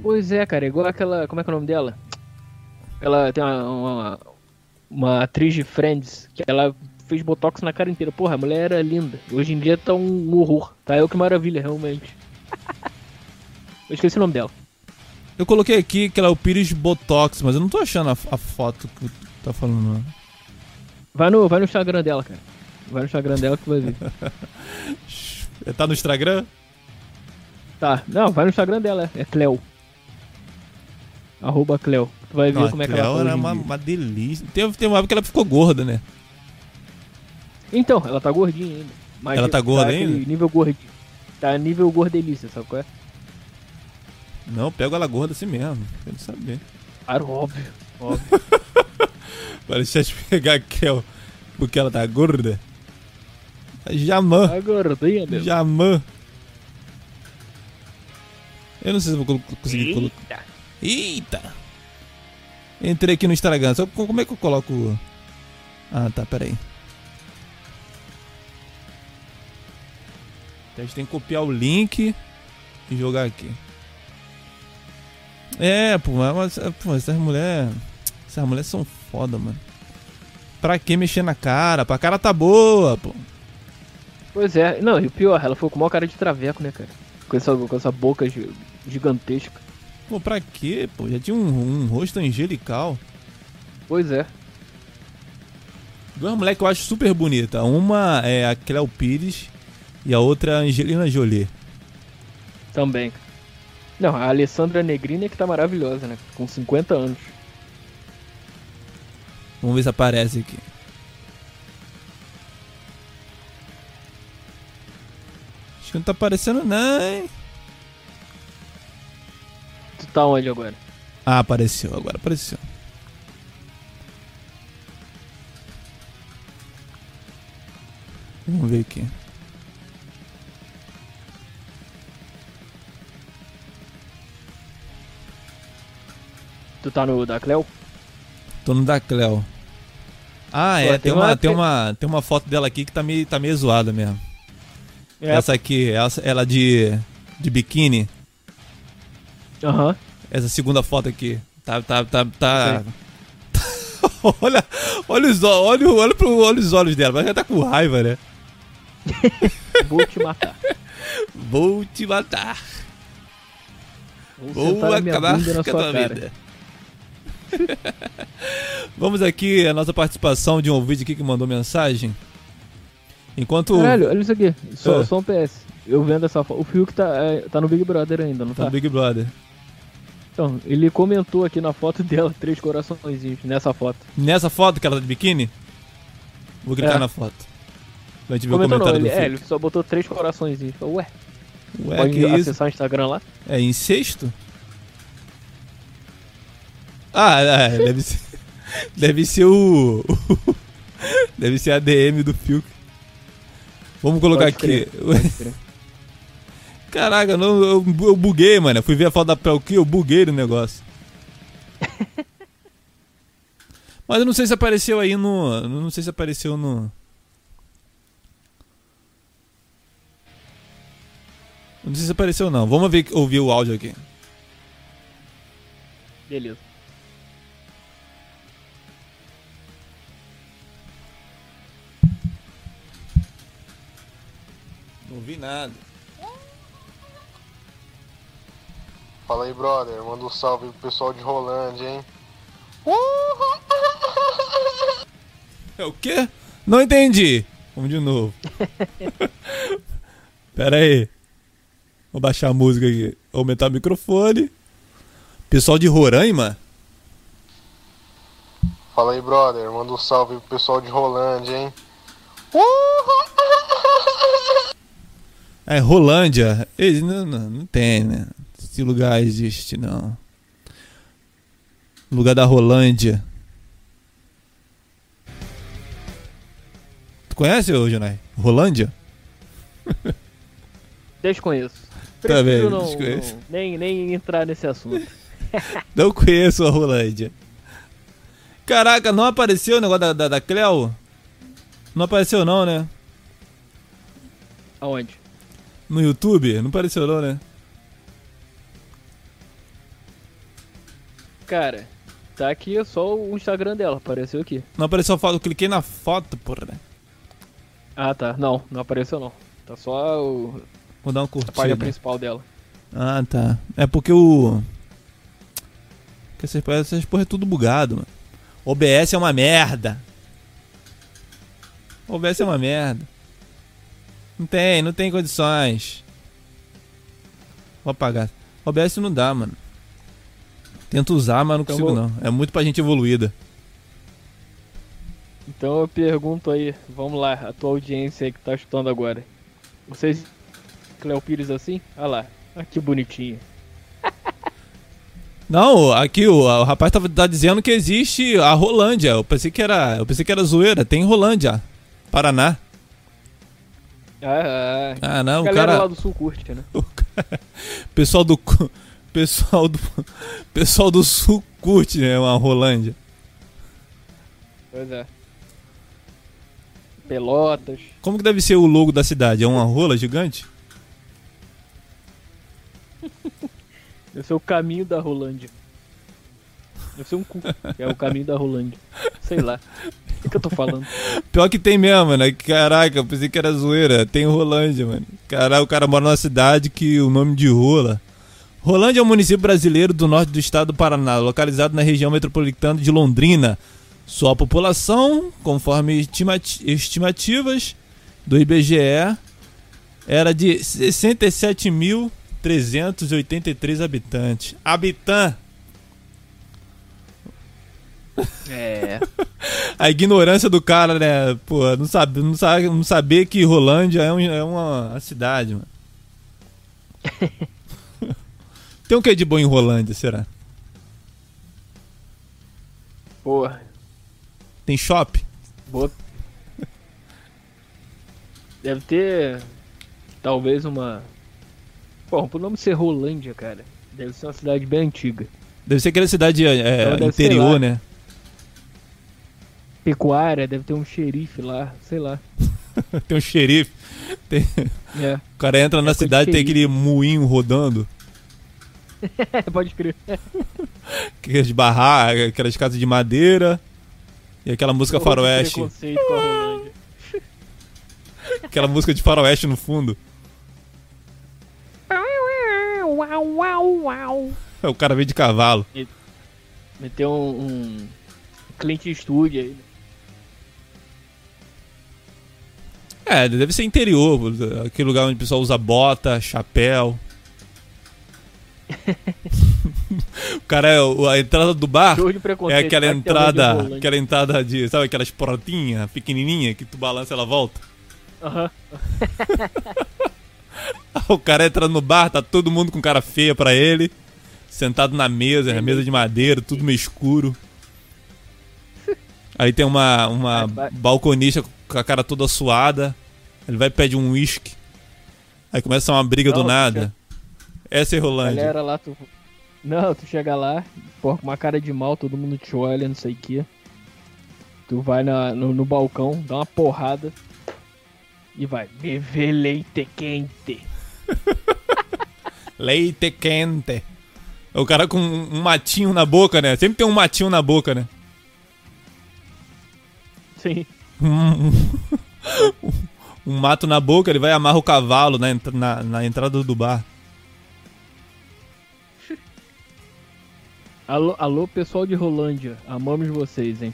Pois é, cara, igual aquela. Como é que é o nome dela? Ela tem uma, uma, uma atriz de Friends que ela fez botox na cara inteira. Porra, a mulher era linda. Hoje em dia tá um horror. Tá eu que maravilha, realmente. eu esqueci o nome dela. Eu coloquei aqui que ela é o Pires Botox, mas eu não tô achando a, a foto que tu tá falando. não. Vai no, vai no Instagram dela, cara. Vai no Instagram dela que tu vai ver. Tá no Instagram? Tá, não, vai no Instagram dela, é Cleo. Arroba Cleo. Tu vai ver Não, como é que ela tá era uma, uma delícia. Teve, teve uma época que ela ficou gorda, né? Então, ela tá gordinha ainda. Mas Ela tá gorda aquele ainda? Nível gordinho. Tá nível gordelícia, sabe qual é? Não, pego ela gorda assim mesmo. Quero saber. Claro, óbvio. Óbvio. Para deixar de pegar a Kel porque ela tá gorda. Jamã. Tá gordinha, meu. Jamã. Eu não sei se eu vou conseguir colocar. Eita. Eita! Entrei aqui no Instagram. Só co- como é que eu coloco. Ah, tá, peraí. A gente tem que copiar o link e jogar aqui. É, pô, mas, pô, essas mulheres. Essas mulheres são foda, mano. Pra que mexer na cara? Pra cara tá boa, pô. Pois é, não, e o pior, ela foi com uma cara de traveco, né, cara? Com essa, com essa boca gi- gigantesca. Pô, pra quê, pô? Já tinha um, um rosto angelical. Pois é. Duas mulheres que eu acho super bonita. Uma é a Cleo Pires e a outra é a Angelina Jolie. Também. Não, a Alessandra Negrini é que tá maravilhosa, né? Com 50 anos. Vamos ver se aparece aqui. Acho que não tá aparecendo não, hein? Tu tá onde agora? Ah, apareceu, agora apareceu. Vamos ver aqui. Tu tá no da Cleo? Tô no da Cleo. Ah, Pô, é, tem tem uma, uma- tem, uma, tem uma foto dela aqui que tá meio, tá meio zoada mesmo. É. Essa aqui, essa, ela de, de biquíni. Aham. Essa segunda foto aqui. Tá, tá, tá, tá. olha, olha os, olha, olha, pro, olha os olhos dela, mas já tá com raiva, né? Vou te matar. Vou te matar. Vou, Vou acabar com a tua vida. Vamos aqui a nossa participação de um ouvinte aqui que mandou mensagem. Enquanto Caralho, olha isso aqui. Só, Ah. só um PS. Eu vendo essa foto. O Fiuk tá, é, tá no Big Brother ainda, não tá tá? no Big Brother. Então, ele comentou aqui na foto dela três coraçõezinhos nessa foto. Nessa foto que ela tá de biquíni? Vou clicar É. na foto. Pra gente ver o Comentou não, comentário ele, do é, ele só botou três coraçõezinhos. Falei, Ué, Ué, pode que isso? acessar o Instagram lá? É incesto? Ah, é, deve ser. Deve ser o. deve ser a DM do Fiuk. Vamos colocar aqui. Caraca, não, eu, eu buguei, mano. Fui ver a foto da Pelqui, eu buguei no negócio. Mas eu não sei se apareceu aí no. Não sei se apareceu no. Não sei se apareceu não. Vamos ver, ouvir o áudio aqui. Beleza. Vi nada. Fala aí, brother. Manda um salve pro pessoal de Rolândia, hein? É o quê? Não entendi. Vamos de novo. Pera aí. Vou baixar a música aqui. Aumentar o microfone. Pessoal de Roraima? Fala aí, brother. Manda um salve pro pessoal de Rolândia, hein? É, Rolândia. Eles, não, não, não tem, né? Esse lugar existe, não. Lugar da Rolândia. Tu conhece, ô Junai? Rolândia? Desconheço. Tá Prefiro bem, não, desconheço. não- nem, nem entrar nesse assunto. Não conheço a Rolândia. Caraca, não apareceu o negócio da, da, da Cleo? Não apareceu não, né? Aonde? No YouTube? Não apareceu não, né? Cara, tá aqui só o Instagram dela, apareceu aqui. Não apareceu a foto, eu cliquei na foto, porra. Ah, tá. Não, não apareceu não. Tá só o, Vou dar uma a página curtida. principal dela. Ah, tá. É porque o. Que essas, essas porra é tudo bugado, mano. OBS é uma merda. OBS é uma merda. Não tem, não tem condições. Vou apagar. OBS não dá, mano. Tento usar, mas não Então consigo vou- não. É muito pra gente evoluída. Então eu pergunto aí, vamos lá, a tua audiência aí que tá escutando agora. Vocês Cleo Pires assim? Olha lá, que bonitinho. Não, aqui o, o rapaz tava tá dizendo que existe a Rolândia. Eu pensei que era, eu pensei que era zoeira. Tem Rolândia, Paraná. Ah, ah. Não, o cara lá do sul curte, né? O cara- pessoal do pessoal do pessoal do sul curte, né, uma Rolândia. Pois é. Pelotas. Como que deve ser o logo da cidade? É uma rola gigante? Deve ser o caminho da Rolândia. Deve ser um cu. que É o caminho da Rolândia. Sei lá. O que, que eu tô falando? Pior que tem mesmo, né? Caraca, eu pensei que era zoeira. Tem Rolândia, mano. Caralho, o cara mora numa cidade que o nome de rola. Rolândia é um município brasileiro do norte do estado do Paraná, localizado na região metropolitana de Londrina. Sua população, conforme estimati- estimativas do IBGE, era de 67.383 habitantes. Habitant! É. A ignorância do cara, né? Pô, não sabe, não sabe, não saber que Rolândia é, um- é uma cidade, mano. Tem o que de bom em Rolândia, será? Porra. Tem shopping? Boa. Deve ter. Talvez uma. Bom, pro nome ser Rolândia, cara. Deve ser uma cidade bem antiga. Deve ser aquela cidade é, Então interior, né? Pecuária, deve ter um xerife lá, sei lá. Tem um xerife. Tem- É, O cara entra na É de cidade tem xerife. aquele moinho rodando. pode crer. Aquelas barracas, aquelas casas de madeira. E aquela música faroeste. Aquela música de faroeste no fundo. Uau, uau, uau. O cara veio de cavalo. Meteu um, um Clint Eastwood aí. É, deve ser interior, aquele lugar onde o pessoal usa bota, chapéu. o cara é a entrada do bar é aquela? Que entrada, aquela entrada de, sabe aquelas portinhas pequenininha que tu balança e ela volta. Aham. O cara entra no bar, tá todo mundo com cara feia pra ele, sentado na mesa, na mesa de madeira, tudo meio escuro. Aí tem uma, uma balconista com a cara toda suada. Ele vai e pede um uísque. Aí começa uma briga Não, do nada. Essa é Rolândia. Galera lá, tu. Não, tu chega lá, porra, com uma cara de mal, todo mundo te olha, não sei o que. Tu vai na, no, no balcão, dá uma porrada e vai. Beber leite quente. Leite quente. O cara com um matinho na boca, né? Sempre tem um matinho na boca, né? Sim. Um, um mato na boca, ele vai e amarra o cavalo na, na, na entrada do bar. Alô, alô, pessoal de Rolândia, amamos vocês, hein?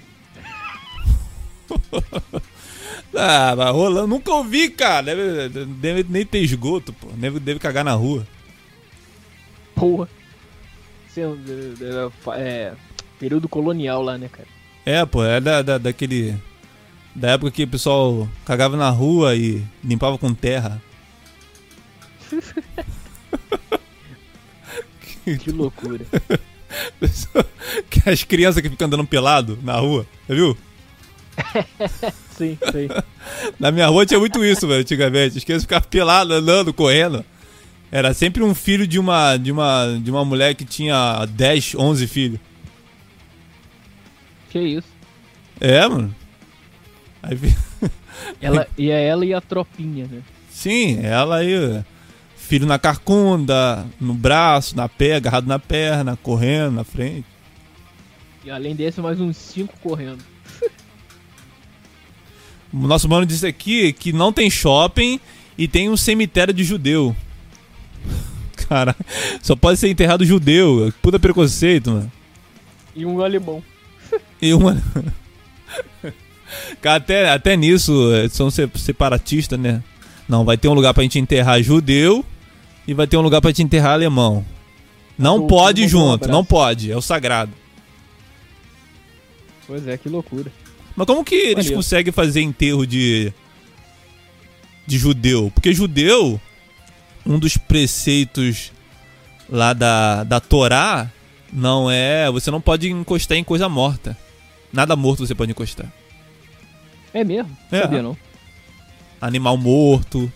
Ah, mas rolando, nunca ouvi, cara. Deve, deve nem ter esgoto, pô. Deve, deve cagar na rua. Porra. Sendo, é, é, período colonial lá, né, cara? É, pô, é da, da, daquele. Da época que o pessoal cagava na rua e limpava com terra. Que loucura. Que As crianças que ficam andando pelado na rua, já viu? sim, sim. Na minha rua tinha muito isso, velho, antigamente. As crianças ficavam peladas, andando, correndo. Era sempre um filho de uma, de uma, de uma mulher que tinha 10, 11 filhos. Que isso. É, mano. Aí, Ela, e é ela e a tropinha, né? sim, ela aí, filho na carcunda, no braço, na pé, agarrado na perna, correndo na frente. E além desse, mais uns cinco correndo. O nosso mano disse aqui que não tem shopping e tem um cemitério de judeu. Cara, só pode ser enterrado judeu. Puta preconceito, mano. E um alemão. E uma. Cara, até, até nisso eh, são se- separatistas, né? Não, vai ter um lugar pra gente enterrar judeu e vai ter um lugar pra gente enterrar alemão. Não pode um junto, não pode, é o sagrado. Pois é, que loucura. Mas como que eles Maneiro. conseguem fazer enterro de. de judeu? Porque judeu, um dos preceitos lá da, da Torá não é. Você não pode encostar em coisa morta. Nada morto você pode encostar. É mesmo? É. Sabia não. Animal morto.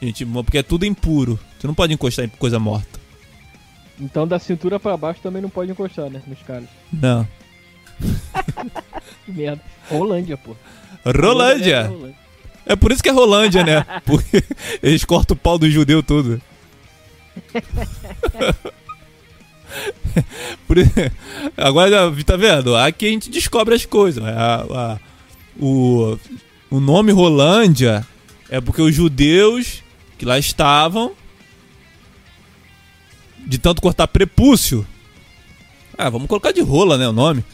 Gente, porque é tudo impuro. Você não pode encostar em coisa morta. Então da cintura pra baixo também não pode encostar, né? Nos caras. Não. Que merda. Rolândia, pô. Rolândia! Rolândia. É por isso que é Rolândia, né? Porque eles cortam o pau do judeu. Por i- Agora, tá vendo? Aqui a gente descobre as coisas. A- a- o, o nome Rolândia é porque os judeus que lá estavam, de tanto cortar prepúcio. Ah, vamos colocar de rola, né? O nome.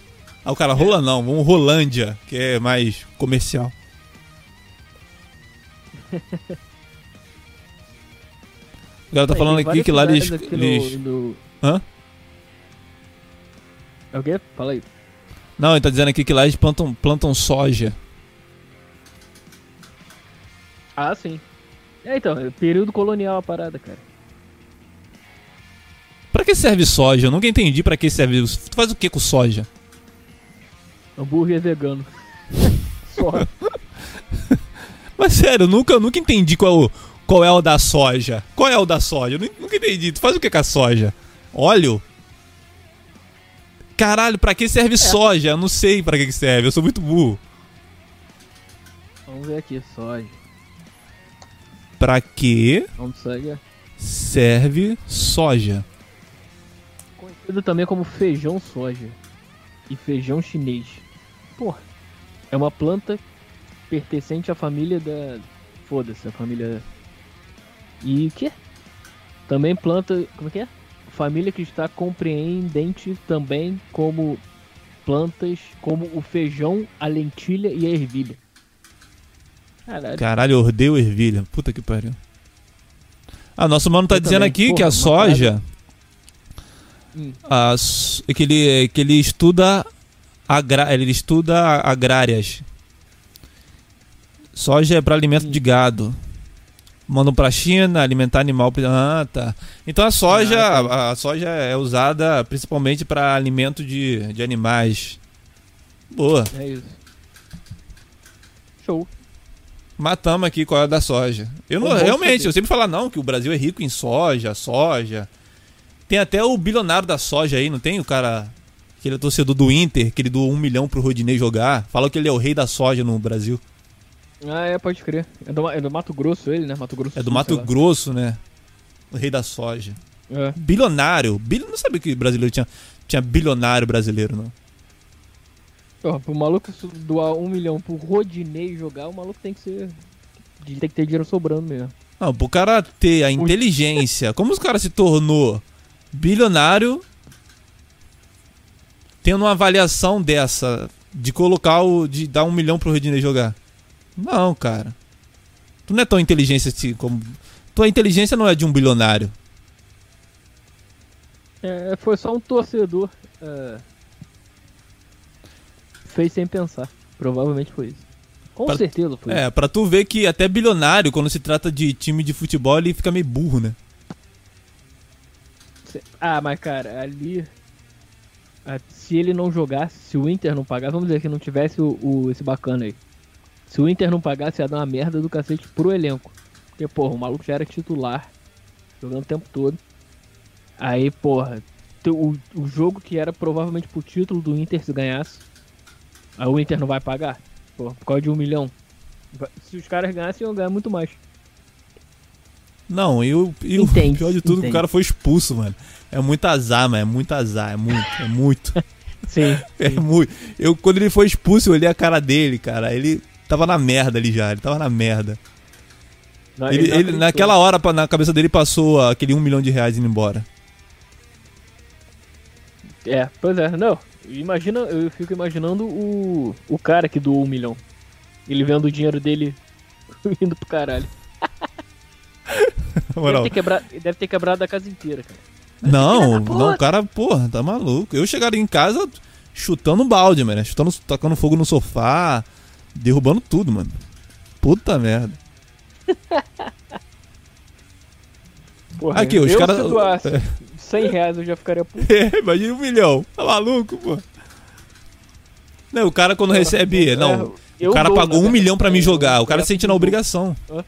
Ah, o cara, rola não, vamos Rolândia, que é mais comercial. O cara tá falando aqui que lá eles. no- no- Hã? É o quê? Fala aí. Não, ele tá dizendo aqui que lá eles plantam, plantam soja. Ah, sim. É, então, é período colonial a parada, cara. Pra que serve soja? Eu nunca entendi pra que serve. Tu faz o que com soja? Hambúrguer vegano. Só. Mas sério, eu nunca, eu nunca entendi qual, qual é o da soja. Qual é o da soja? Eu nu- nunca entendi. Tu faz o que com a soja? Óleo? Caralho, pra que serve soja? Eu não sei pra que que serve, eu sou muito burro. Vamos ver aqui, soja. Pra que serve soja? Conhecido também como feijão soja. E feijão chinês. Porra. É uma planta pertencente à família da. Foda-se, a família. E o quê? Também planta. Como é que é? Família que está compreendente também como plantas como o feijão, a lentilha e a ervilha. Caralho. Caralho, ervilha. Puta que pariu. Ah, nosso mano tá Eu dizendo também. aqui que Porra, a uma soja. Hum. a s- que, ele, que ele estuda. Agra, ele estuda agrárias. Soja é para alimento Hum. de gado. Mandam pra China alimentar animal. Ah, tá. Então a soja, Ah, tá. a, a soja é usada principalmente para alimento de, de animais. Boa. É isso. Show. Matamos aqui qual é a da soja. Eu não, realmente, saber. eu sempre falo não, que o Brasil é rico em soja, soja. Tem até o bilionário da soja aí, não tem? O cara, que ele é torcedor do Inter, que ele doou um milhão pro Rodinei jogar. Fala que ele é o rei da soja no Brasil. Ah, é, pode crer. É do, é do Mato Grosso ele, né? Mato Grosso É do Mato. Grosso, né? O rei da soja. É. Bilionário. Bil... Não sabia que brasileiro tinha, tinha bilionário brasileiro, não. Porra, pro maluco doar um milhão pro Rodinei jogar, o maluco tem que ser. Tem que ter dinheiro sobrando mesmo. Não, pro cara ter a inteligência. Como os cara se tornou bilionário tendo uma avaliação dessa de colocar o. de dar um milhão pro Rodinei jogar? Não, cara. Tu não é tão inteligência assim como. Tua inteligência não é de um bilionário. É, foi só um torcedor. é, fez sem pensar. Provavelmente foi isso. Com Pra- certeza foi. É, pra tu ver que até bilionário, quando se trata de time de futebol, ele fica meio burro, né? Ah, mas cara, ali. Se ele não jogasse, se o Inter não pagasse, vamos dizer que não tivesse o, o- esse bacana aí. Se o Inter não pagasse, ia dar uma merda do cacete pro elenco. Porque, porra, o maluco já era titular, jogando o tempo todo. Aí, porra, o, o jogo que era provavelmente pro título do Inter se ganhasse, aí o Inter não vai pagar? Porra, por causa de um milhão. Se os caras ganhassem, iam ganhar muito mais. Não, e o, e pior de tudo, que entende. o cara foi expulso, mano. É muito azar, mano. É muito azar. É muito, é muito. Sim. É muito. Eu, quando ele foi expulso, eu olhei a cara dele, cara. Ele tava na merda ali já. Ele tava na merda. Não, Ele, ele- acreditou. naquela hora, na cabeça dele, passou aquele um milhão de reais indo embora. É, pois é, não. Imagina, eu fico imaginando o, o cara que doou um milhão. Ele vendo o dinheiro dele indo pro caralho. Deve moral. ter, quebrado, deve ter quebrado a casa inteira, cara. Não, não, o cara, porra, tá maluco. Eu chegaria em casa chutando balde, mano. Chutando, tacando fogo no sofá, derrubando tudo, mano. Puta merda. Porra, Aqui, os caras. se doasse 100 reais eu já ficaria puto. É, imagina um milhão. Tá maluco, pô. Não, o cara quando recebe. Não, É, eu o cara dou, pagou um milhão pra mim jogar. O cara se sente na obrigação. Hã?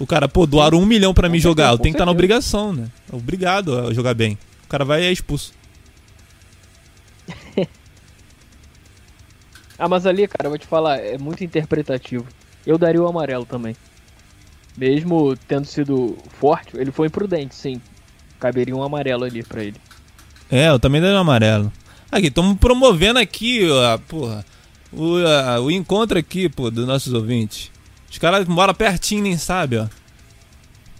O cara, pô, doaram um milhão pra Com mim jogar. Eu tenho que estar na certeza. obrigação, né? Obrigado a jogar bem. O cara vai e é expulso. Ah, mas ali, cara, eu vou te falar, é muito interpretativo. Eu daria o amarelo também. Mesmo tendo sido forte, ele foi imprudente, sim. Caberia um amarelo ali pra ele. É, eu também dei no amarelo. Aqui, estamos promovendo aqui, ó, porra, o, a- o encontro aqui, pô, dos nossos ouvintes. Os caras moram pertinho, nem sabe, ó.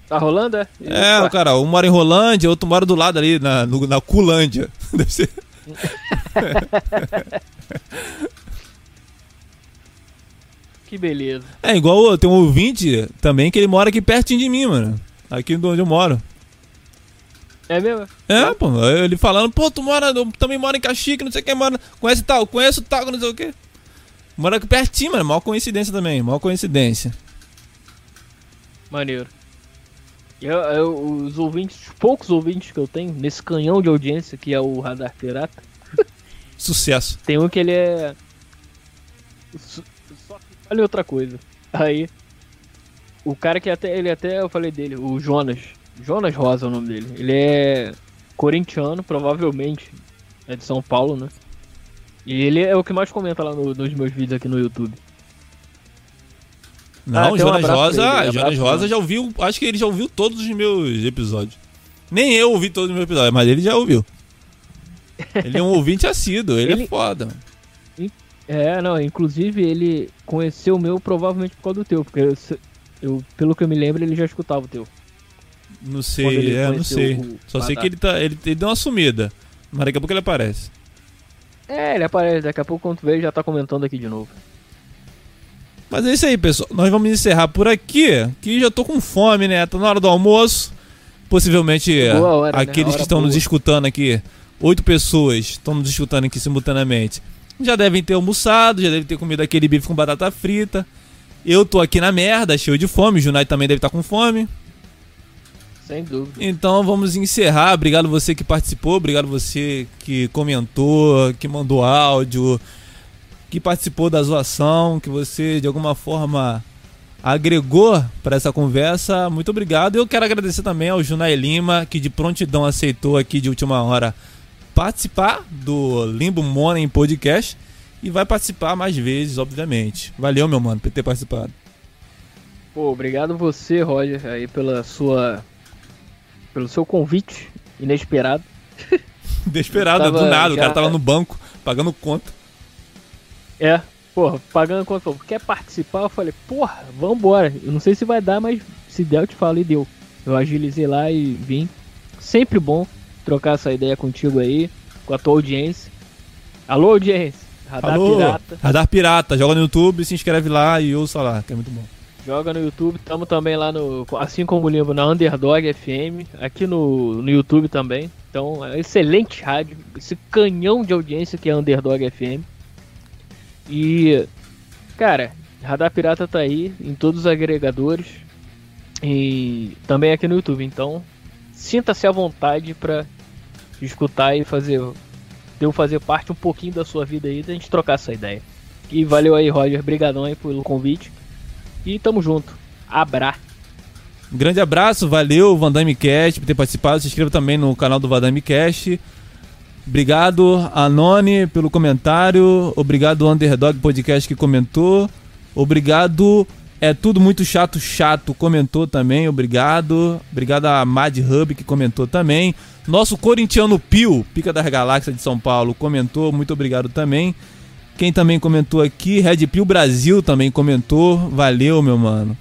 Tá rolando, é? É, o cara, um mora em Rolândia, outro mora do lado ali, na, no- na Culândia. Deve ser. Que beleza. É, igual tem um ouvinte também que ele mora aqui pertinho de mim, mano. Aqui de onde eu moro. É mesmo? É, pô, ele falando, pô, tu mora, eu também mora em Caxique, não sei quem mora, conhece tal, conheço tal, não sei o quê. Mora aqui pertinho, mano, maior coincidência também, maior coincidência. Maneiro. Eu, eu- os ouvintes, os poucos ouvintes que eu tenho, nesse canhão de audiência que é o Radar Pirata, Sucesso. tem um que ele é. Olha outra coisa. Aí. O cara que até. Ele até eu falei dele, o Jonas. Jonas Rosa é o nome dele. Ele é corintiano, provavelmente. É de São Paulo, né? E ele é o que mais comenta lá no- nos meus vídeos aqui no YouTube. Não, Ah, um Jonas abraço Rosa, ele, Jonas Rosa já ouviu, acho que ele já ouviu todos os meus episódios. Nem eu ouvi todos os meus episódios, mas ele já ouviu. Ele é um ouvinte assíduo, ele, é Ele- foda. É, não, inclusive ele conheceu o meu provavelmente por causa do teu, porque eu, eu- pelo que eu me lembro, ele já escutava o teu. Não sei, é, não sei. o Só sei que ele, tá, ele, ele deu uma sumida. Mas daqui a pouco ele aparece. É, ele aparece, daqui a pouco quando tu vê, ele já tá comentando aqui de novo. Mas é isso aí, pessoal. Nós vamos encerrar por aqui, que já tô com fome, né? Tá na hora do almoço. Possivelmente hora, né? aqueles Hora que estão nos boa. escutando aqui, oito pessoas estão nos escutando aqui simultaneamente, já devem ter almoçado, já devem ter comido aquele bife com batata frita. Eu tô aqui na merda, cheio de fome. O Junai também deve estar com fome. Sem dúvida. Então vamos encerrar. Obrigado você que participou, obrigado você que comentou, que mandou áudio, que participou da zoação, que você de alguma forma agregou para essa conversa. Muito obrigado. Eu quero agradecer também ao Junai Lima, que de prontidão aceitou aqui de última hora participar do Limbo Morning Podcast e vai participar mais vezes, obviamente. Valeu, meu mano, por ter participado. Pô, obrigado você, Roger, aí pela sua pelo seu convite inesperado. Inesperado, do nada, já... o cara tava no banco pagando conta. É, porra, pagando conta. Quer participar? Eu falei, porra, vambora. Eu não sei se vai dar, mas se der eu te falo e deu. Eu agilizei lá e vim. Sempre bom trocar essa ideia contigo aí, com a tua audiência. Alô, audiência? Radar Alô, Pirata. Radar Pirata, joga no YouTube, se inscreve lá e ouça lá, que é muito bom. Joga no YouTube, estamos também lá no. Assim como o livro na Underdog FM, aqui no, no YouTube também. Então, é excelente rádio, esse canhão de audiência que é a Underdog FM. E, cara, Radar Pirata tá aí em todos os agregadores e também aqui no YouTube. Então, sinta-se à vontade para escutar e fazer eu fazer parte um pouquinho da sua vida aí, da gente trocar essa ideia. E valeu aí, Roger, brigadão aí pelo convite. E tamo junto. Abra. Um grande abraço, valeu Vandame Cast por ter participado. Se inscreva também no canal do Vandame Cast. Obrigado, Anone, pelo comentário. Obrigado, Underdog Podcast, que comentou. Obrigado, é tudo muito chato, chato, comentou também. Obrigado. Obrigado a Mad Hub, que comentou também. Nosso corintiano Pio, Pica das Galáxias de São Paulo, comentou. Muito obrigado também. Quem também comentou aqui, Red Pill Brasil também comentou. Valeu, meu mano.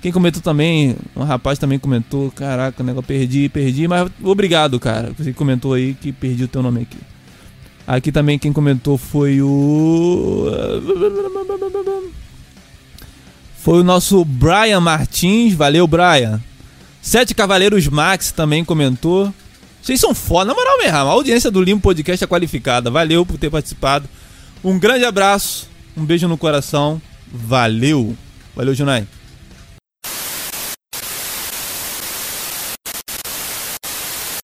Quem comentou também, um rapaz também comentou. Caraca, negócio perdi, perdi, mas obrigado, cara. Você comentou aí que perdi o teu nome aqui. Aqui também quem comentou foi o. Foi o nosso Brian Martins. Valeu, Brian. Sete Cavaleiros Max também comentou. Vocês são foda, na moral mesmo. A audiência do Limpo Podcast é qualificada. Valeu por ter participado. Um grande abraço, um beijo no coração. Valeu. Valeu, Junai.